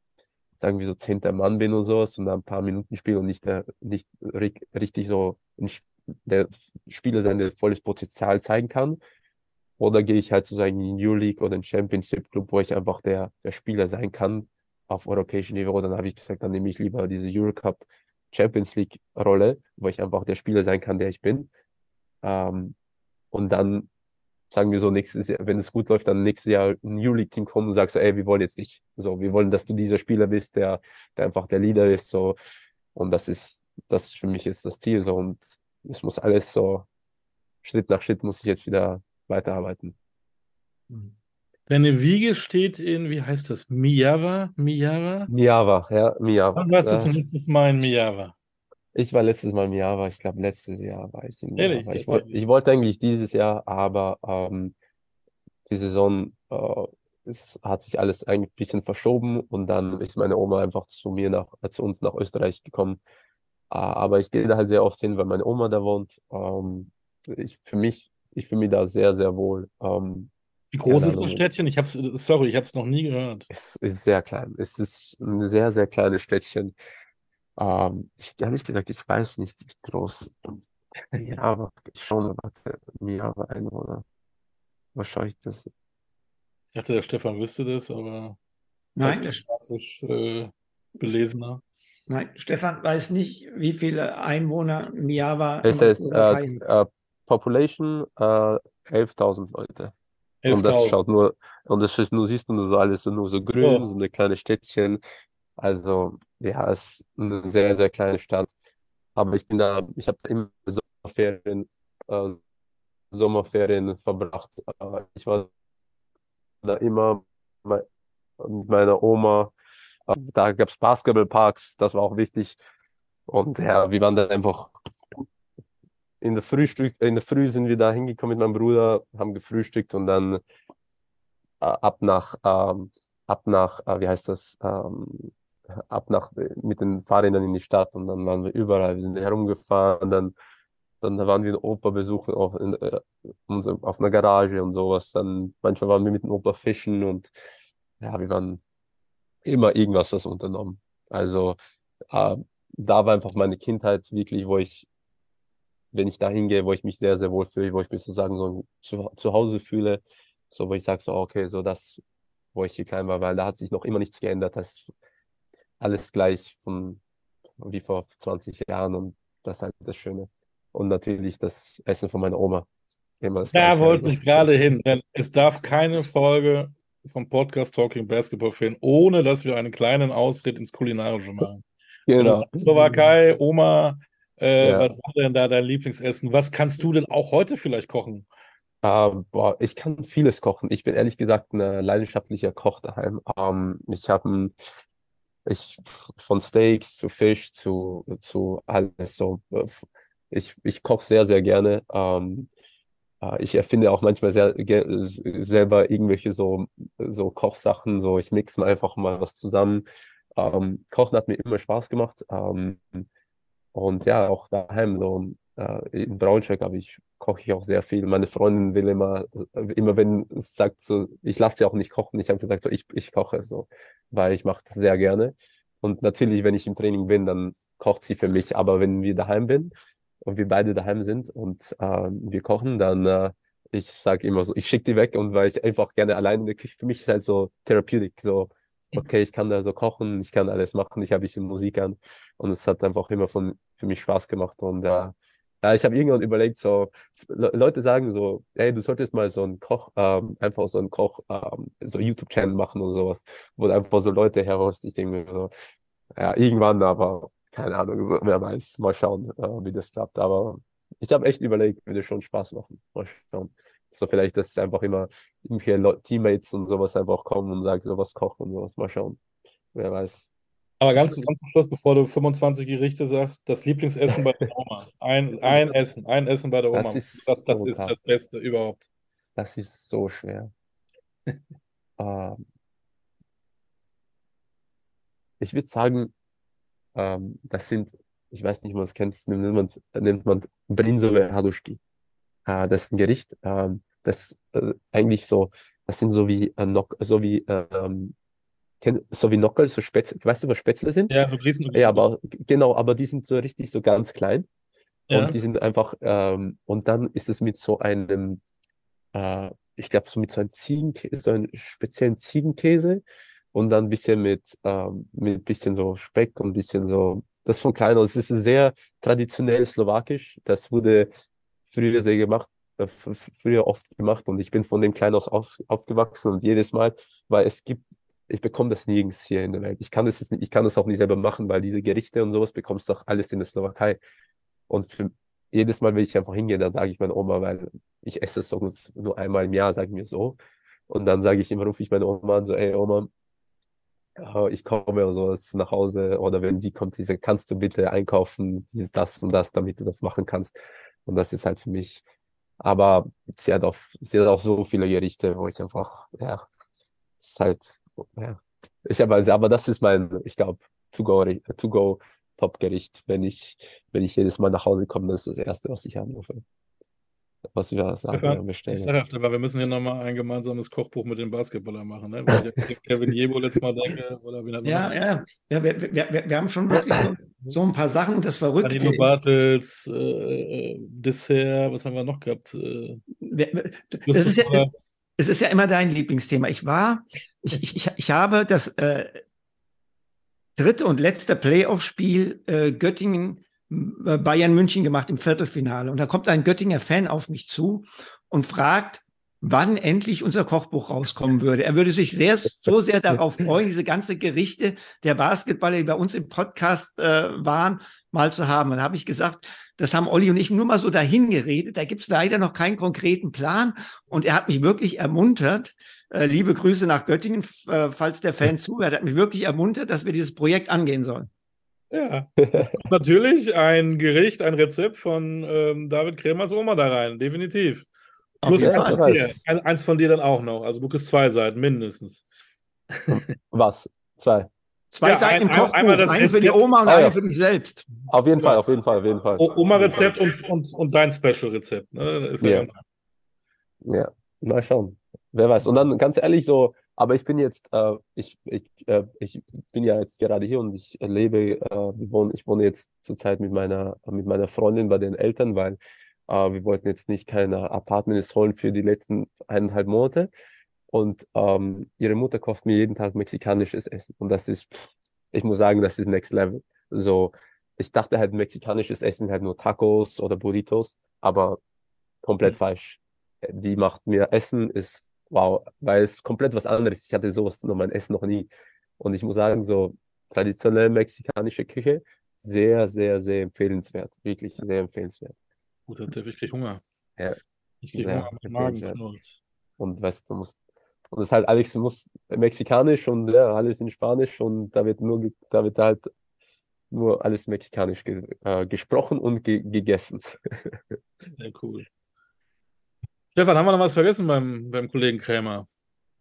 sagen wir so, zehnter Mann bin und sowas und ein paar Minuten spiele und nicht, der, nicht richtig so der Spieler sein volles Potenzial zeigen kann. Oder gehe ich halt sozusagen in den U-League oder in Championship Club, wo ich einfach der, der Spieler sein kann auf europäischem Niveau. Dann habe ich gesagt, dann nehme ich lieber diese Eurocup Champions League Rolle, wo ich einfach der Spieler sein kann, der ich bin. Ähm, und dann sagen wir so nächstes Jahr, wenn es gut läuft, dann nächstes Jahr ein New League Team kommen und sagt so, ey, wir wollen jetzt dich. So, wir wollen, dass du dieser Spieler bist, der, der einfach der Leader ist, so. Und das ist, das ist für mich jetzt das Ziel, so. Und es muss alles so, Schritt nach Schritt muss ich jetzt wieder weiterarbeiten. Deine Wiege steht in, wie heißt das? Miyawa? Miyawa? Miyawa, ja, Miyawa. Wann warst ja. du zum letzten Mal in Miyawa? Ich war letztes Mal im Jahr, ich glaube letztes Jahr war ich in Ehrlich, ich, wollt, ich wollte eigentlich dieses Jahr, aber ähm, die Saison äh, es hat sich alles eigentlich ein bisschen verschoben und dann ist meine Oma einfach zu mir nach, äh, zu uns nach Österreich gekommen. Äh, aber ich gehe da halt sehr oft hin, weil meine Oma da wohnt. Ähm, ich für mich, ich fühle mich da sehr, sehr wohl. Ähm, Wie groß ist das Städtchen? Ich hab's, sorry, ich habe es noch nie gehört. Es ist sehr klein. Es ist ein sehr, sehr kleines Städtchen. Ähm, ich, ehrlich gesagt, ich weiß nicht, wie groß. Ja, (laughs) aber ich schaue mal, warte, Jahre Einwohner. Was schaue ich das? Ich dachte, der Stefan wüsste das, aber Nein, der grafisch äh, belesener. Nein, Stefan weiß nicht, wie viele Einwohner Miava Es ist äh, äh, Population äh, 11.000 Leute. 11 und das schaut nur, und das ist nur, siehst du nur so alles so, nur so grün, oh. so eine kleine Städtchen. Also, ja, es ist eine sehr, sehr kleine Stadt. Aber ich bin da, ich habe immer Sommerferien, äh, Sommerferien verbracht. Ich war da immer mit meiner Oma. Da gab es Basketballparks, das war auch wichtig. Und ja, wir waren dann einfach in der Frühstück, in der Früh sind wir da hingekommen mit meinem Bruder, haben gefrühstückt und dann äh, ab nach, ähm, ab nach, äh, wie heißt das, ähm, ab nach, mit den Fahrrädern in die Stadt und dann waren wir überall, wir sind herumgefahren, dann, dann waren wir den Opa besuchen auf, in, äh, auf einer Garage und sowas, dann manchmal waren wir mit dem Opa fischen und ja, wir waren immer irgendwas was unternommen. Also äh, da war einfach meine Kindheit wirklich, wo ich wenn ich da hingehe, wo ich mich sehr, sehr wohl fühle, wo ich mich sozusagen so zu, zu Hause fühle, so wo ich sage so, okay, so das, wo ich hier klein war, weil da hat sich noch immer nichts geändert. Das alles gleich von, wie vor 20 Jahren und das ist halt das Schöne. Und natürlich das Essen von meiner Oma. Immer das da wollte also. ich gerade hin, denn es darf keine Folge vom Podcast Talking Basketball Fan, ohne dass wir einen kleinen Ausritt ins Kulinarische machen. Genau. Slowakei, Oma, äh, ja. was war denn da dein Lieblingsessen? Was kannst du denn auch heute vielleicht kochen? Uh, boah, ich kann vieles kochen. Ich bin ehrlich gesagt ein leidenschaftlicher Koch daheim. Um, ähm, ich habe ich von Steaks zu Fisch zu zu alles so. Ich ich koche sehr sehr gerne. Ähm, äh, ich erfinde auch manchmal sehr selber irgendwelche so so Kochsachen. So ich mixe einfach mal was zusammen. Ähm, Kochen hat mir immer Spaß gemacht. und ja, auch daheim so äh, in Braunschweig habe ich koche ich auch sehr viel. Meine Freundin will immer, immer wenn es sagt so, ich lasse dir auch nicht kochen, ich habe gesagt so, ich, ich koche so, weil ich mache das sehr gerne. Und natürlich, wenn ich im Training bin, dann kocht sie für mich. Aber wenn wir daheim sind und wir beide daheim sind und äh, wir kochen, dann äh, ich sage immer so, ich schicke die weg und weil ich einfach gerne alleine in der Küche, für mich ist halt so therapeutic, so okay, ich kann da so kochen, ich kann alles machen, ich habe bisschen Musik an und es hat einfach immer von für mich Spaß gemacht und äh, ja, ich habe irgendwann überlegt, so, Leute sagen so, ey, du solltest mal so einen Koch, ähm, einfach so einen Koch, ähm, so YouTube-Channel machen und sowas, wo du einfach so Leute herholst. Ich denke mir so, ja, irgendwann, aber keine Ahnung, so, wer weiß, mal schauen, äh, wie das klappt. Aber ich habe echt überlegt, würde schon Spaß machen. Mal schauen. So vielleicht, dass einfach immer irgendwelche Teammates und sowas einfach kommen und sagen, sowas kochen und sowas. Mal schauen. Wer weiß. Aber ganz, ganz zum Schluss, bevor du 25 Gerichte sagst, das Lieblingsessen bei der Oma. Ein, (laughs) ein Essen, ein Essen bei der Oma. Das ist, das, das, so ist das Beste überhaupt. Das ist so schwer. (laughs) ähm, ich würde sagen, ähm, das sind, ich weiß nicht, wie man es kennt, das nennt man, nennt man Brinzové Hadushki. Äh, das ist ein Gericht, ähm, das äh, eigentlich so, das sind so wie, äh, so wie ähm, so wie Nockel, so Spätzle. Weißt du, was Spätzle sind? Ja, so Riesen. Ja, aber genau, aber die sind so richtig so ganz klein. Ja. Und die sind einfach, ähm, und dann ist es mit so einem, äh, ich glaube, so mit so einem Ziegenkäse, so einem speziellen Ziegenkäse und dann ein bisschen mit, ähm, mit ein bisschen so Speck und ein bisschen so, das von klein aus. Es ist sehr traditionell slowakisch. Das wurde früher sehr gemacht, äh, früher oft gemacht und ich bin von dem klein aus auf, aufgewachsen und jedes Mal, weil es gibt ich bekomme das nirgends hier in der Welt. Ich kann das jetzt nicht, ich kann das auch nicht selber machen, weil diese Gerichte und sowas bekommst du doch alles in der Slowakei. Und für, jedes Mal, wenn ich einfach hingehe, dann sage ich meiner Oma, weil ich esse es sonst nur einmal im Jahr, sagen wir so. Und dann sage ich immer, rufe ich meine Oma an, so, ey Oma, ich komme oder sowas nach Hause oder wenn sie kommt, sie sagt, kannst du bitte einkaufen, dieses, das und das, damit du das machen kannst. Und das ist halt für mich, aber sie hat auch, sie hat auch so viele Gerichte, wo ich einfach, ja, ist halt ja. Ich habe also, aber das ist mein, ich glaube, To-Go, To-Go Top-Gericht. Wenn ich, wenn ich jedes Mal nach Hause komme, das ist das Erste, was ich anrufe. Was wir sagen, ja, bestellen. Ich sage aber wir müssen hier nochmal ein gemeinsames Kochbuch mit den Basketballern machen, ne? Weil ich Kevin Jebo letztes Mal denke, oder wie Ja, ja, ja. Wir, wir, wir, wir haben schon (clears throat) wirklich so, so, ein paar Sachen und das Verrückte Adino Bartels, äh, äh, Dessert, was haben wir noch gehabt? Äh, das ist ja, es ist ja immer dein Lieblingsthema. Ich war, ich, ich, ich habe das äh, dritte und letzte Playoff-Spiel äh, Göttingen äh, Bayern München gemacht im Viertelfinale. Und da kommt ein Göttinger Fan auf mich zu und fragt, wann endlich unser Kochbuch rauskommen würde. Er würde sich sehr, so sehr darauf freuen, diese ganze Gerichte der Basketballer, die bei uns im Podcast äh, waren, mal zu haben. Und da habe ich gesagt, das haben Olli und ich nur mal so dahin geredet. Da gibt es leider noch keinen konkreten Plan. Und er hat mich wirklich ermuntert. Äh, liebe Grüße nach Göttingen, äh, falls der Fan (laughs) zuhört. Er hat mich wirklich ermuntert, dass wir dieses Projekt angehen sollen. Ja, (laughs) natürlich ein Gericht, ein Rezept von ähm, David Kremers Oma da rein, definitiv. Plus eins von, dir, eins von dir dann auch noch. Also du kriegst zwei Seiten mindestens. Was? Zwei. Zwei ja, Seiten im Kochbuch, einmal das eine für die Oma und ah, eine ja. für dich selbst. Auf jeden Fall, auf jeden Fall, auf jeden Fall. Oma-Rezept und, und, und dein Special-Rezept. Ne? ja, ja. ja, mal schauen. Wer weiß. Und dann ganz ehrlich, so Aber ich bin jetzt, äh, ich, ich, äh, ich bin ja jetzt gerade hier und ich lebe, äh, wir wohnen, ich wohne jetzt zurzeit mit meiner, mit meiner Freundin bei den Eltern, weil äh, wir wollten jetzt nicht keine Apartments holen für die letzten eineinhalb Monate. Und ähm, ihre Mutter kocht mir jeden Tag mexikanisches Essen. Und das ist, ich muss sagen, das ist Next Level. So, ich dachte halt, mexikanisches Essen halt nur Tacos oder Burritos, aber komplett mhm. falsch. Die macht mir Essen, ist wow, weil es komplett was anderes. Ich hatte sowas noch mein Essen noch nie. Und ich muss sagen, so traditionell mexikanische Küche, sehr, sehr, sehr empfehlenswert. Wirklich sehr empfehlenswert. Gut, hat ich krieg Hunger. Ja. Ich krieg Hunger Magen. Und weißt du, musst und es ist halt alles muss mexikanisch und ja, alles in Spanisch und da wird nur da wird halt nur alles mexikanisch ge äh, gesprochen und ge gegessen. (laughs) Sehr cool. Stefan, haben wir noch was vergessen beim, beim Kollegen Krämer?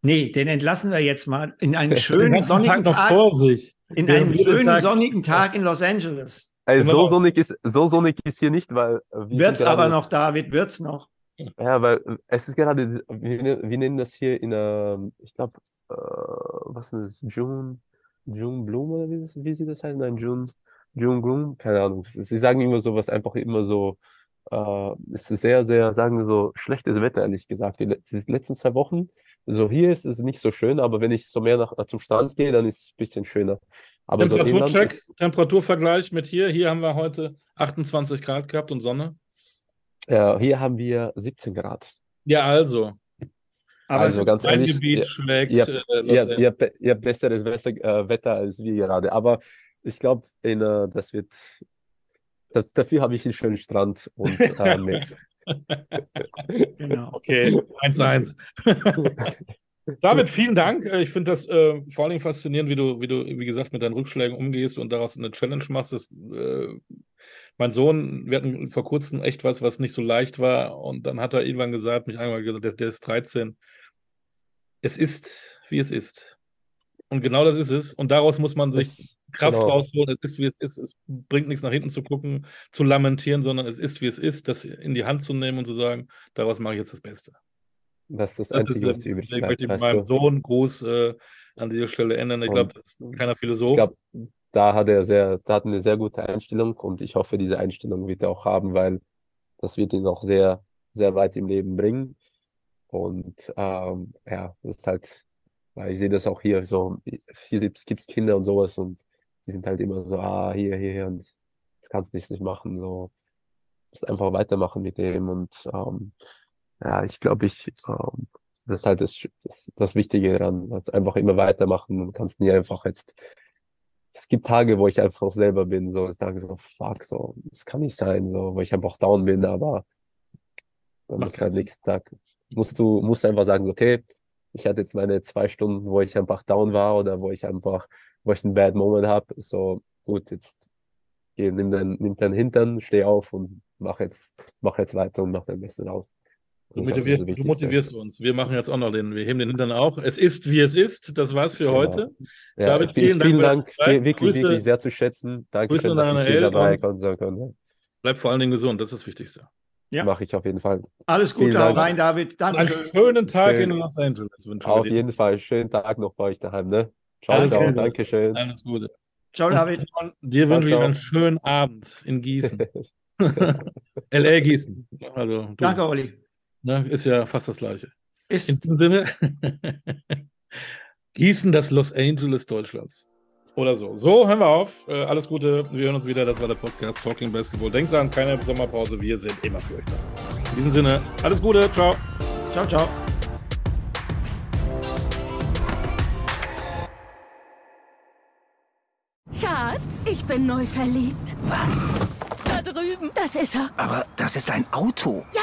Nee, den entlassen wir jetzt mal in einen schönen sonnigen Tag noch vor sich. In einen schönen Tag. sonnigen Tag in Los Angeles. Also so sonnig ist so sonnig ist hier nicht, weil äh, wird's aber noch, David, wird's noch. Ja, weil es ist gerade, wir, wir nennen das hier in einer, ich glaube, äh, was ist das, June, June Bloom oder wie, das, wie sie das heißt? Nein, June, June Bloom, keine Ahnung. Sie sagen immer so was einfach immer so, äh, es ist sehr, sehr, sagen wir so, schlechtes Wetter, ehrlich gesagt. Die, die letzten zwei Wochen, so hier ist es nicht so schön, aber wenn ich so mehr nach, zum Strand gehe, dann ist es ein bisschen schöner. Aber Temperaturcheck, so Temperaturvergleich mit hier. Hier haben wir heute 28 Grad gehabt und Sonne. Ja, hier haben wir 17 Grad. Ja, also. Aber also ganz ehrlich, Gebiet schlägt, ihr, äh, ihr, ihr, ihr habt besseres äh, Wetter als wir gerade. Aber ich glaube, äh, das wird. Das, dafür habe ich einen schönen Strand und äh, (laughs) Meer. genau. Okay, 1-1. (laughs) David, vielen Dank. Äh, ich finde das äh, vor allen Dingen faszinierend, wie du, wie du, wie gesagt, mit deinen Rückschlägen umgehst und daraus eine Challenge machst. Das, äh, mein Sohn, wir hatten vor kurzem echt was, was nicht so leicht war. Und dann hat er irgendwann gesagt, mich einmal gesagt, der, der ist 13. Es ist, wie es ist. Und genau das ist es. Und daraus muss man sich das, Kraft genau. rausholen. Es ist, wie es ist. Es bringt nichts nach hinten zu gucken, zu lamentieren, sondern es ist, wie es ist, das in die Hand zu nehmen und zu sagen, daraus mache ich jetzt das Beste. Das ist das, das Einzige, ist, was übrig bleibt. Ich möchte meinem Sohn groß äh, an dieser Stelle ändern. Ich glaube, das ist keiner Philosoph. Ich glaube, da hat er sehr, da hat eine sehr gute Einstellung und ich hoffe, diese Einstellung wird er auch haben, weil das wird ihn auch sehr, sehr weit im Leben bringen. Und ähm, ja, das ist halt, ich sehe das auch hier so, hier gibt es Kinder und sowas und die sind halt immer so, ah, hier, hier, hier und das kannst du nicht machen. So, musst einfach weitermachen mit dem und ähm, ja, ich glaube, ich, ähm, das ist halt das, das, das Wichtige daran. Also einfach immer weitermachen und kannst nie einfach jetzt. Es gibt Tage, wo ich einfach selber bin, so, ich sage so, fuck, so, das kann nicht sein, so, wo ich einfach down bin, aber dann muss halt nächsten Tag, musst du, musst einfach sagen, okay, ich hatte jetzt meine zwei Stunden, wo ich einfach down war oder wo ich einfach, wo ich einen Bad Moment habe, so, gut, jetzt geh, nimm deinen, nimm deinen Hintern, steh auf und mach jetzt, mach jetzt weiter und mach dein Bestes aus. Du motivierst, du motivierst uns. Wir machen jetzt auch noch den, wir heben den Hintern auch. Es ist, wie es ist. Das war's für genau. heute. Ja, David, vielen, vielen Dank. Dank wirklich, Grüße, wirklich sehr zu schätzen. Dankeschön, dass ich hier dabei sein konnte. Bleib vor allen Dingen gesund, das ist das Wichtigste. Ja. Mache ich auf jeden Fall. Alles Gute auch rein, David. Danke. Einen schönen Tag Schön. in Los Angeles wünsche Auf jeden Fall. Schönen Tag noch bei euch daheim. Ne? Ciao, Alles ciao. Gute. Dankeschön. Alles Gute. Ciao, David. Und dir wünsche ich einen schönen Abend in Gießen. (laughs) (laughs) LA Gießen. Also, Danke, Olli. Ne, ist ja fast das Gleiche. Ist. In diesem Sinne, (laughs) Gießen das Los Angeles Deutschlands. Oder so. So, hören wir auf. Äh, alles Gute. Wir hören uns wieder. Das war der Podcast Talking Basketball. Denkt dran, keine Sommerpause. Wir sind immer für euch da. In diesem Sinne, alles Gute. Ciao. Ciao, ciao. Schatz, ich bin neu verliebt. Was? Da drüben. Das ist er. Aber das ist ein Auto. Ja,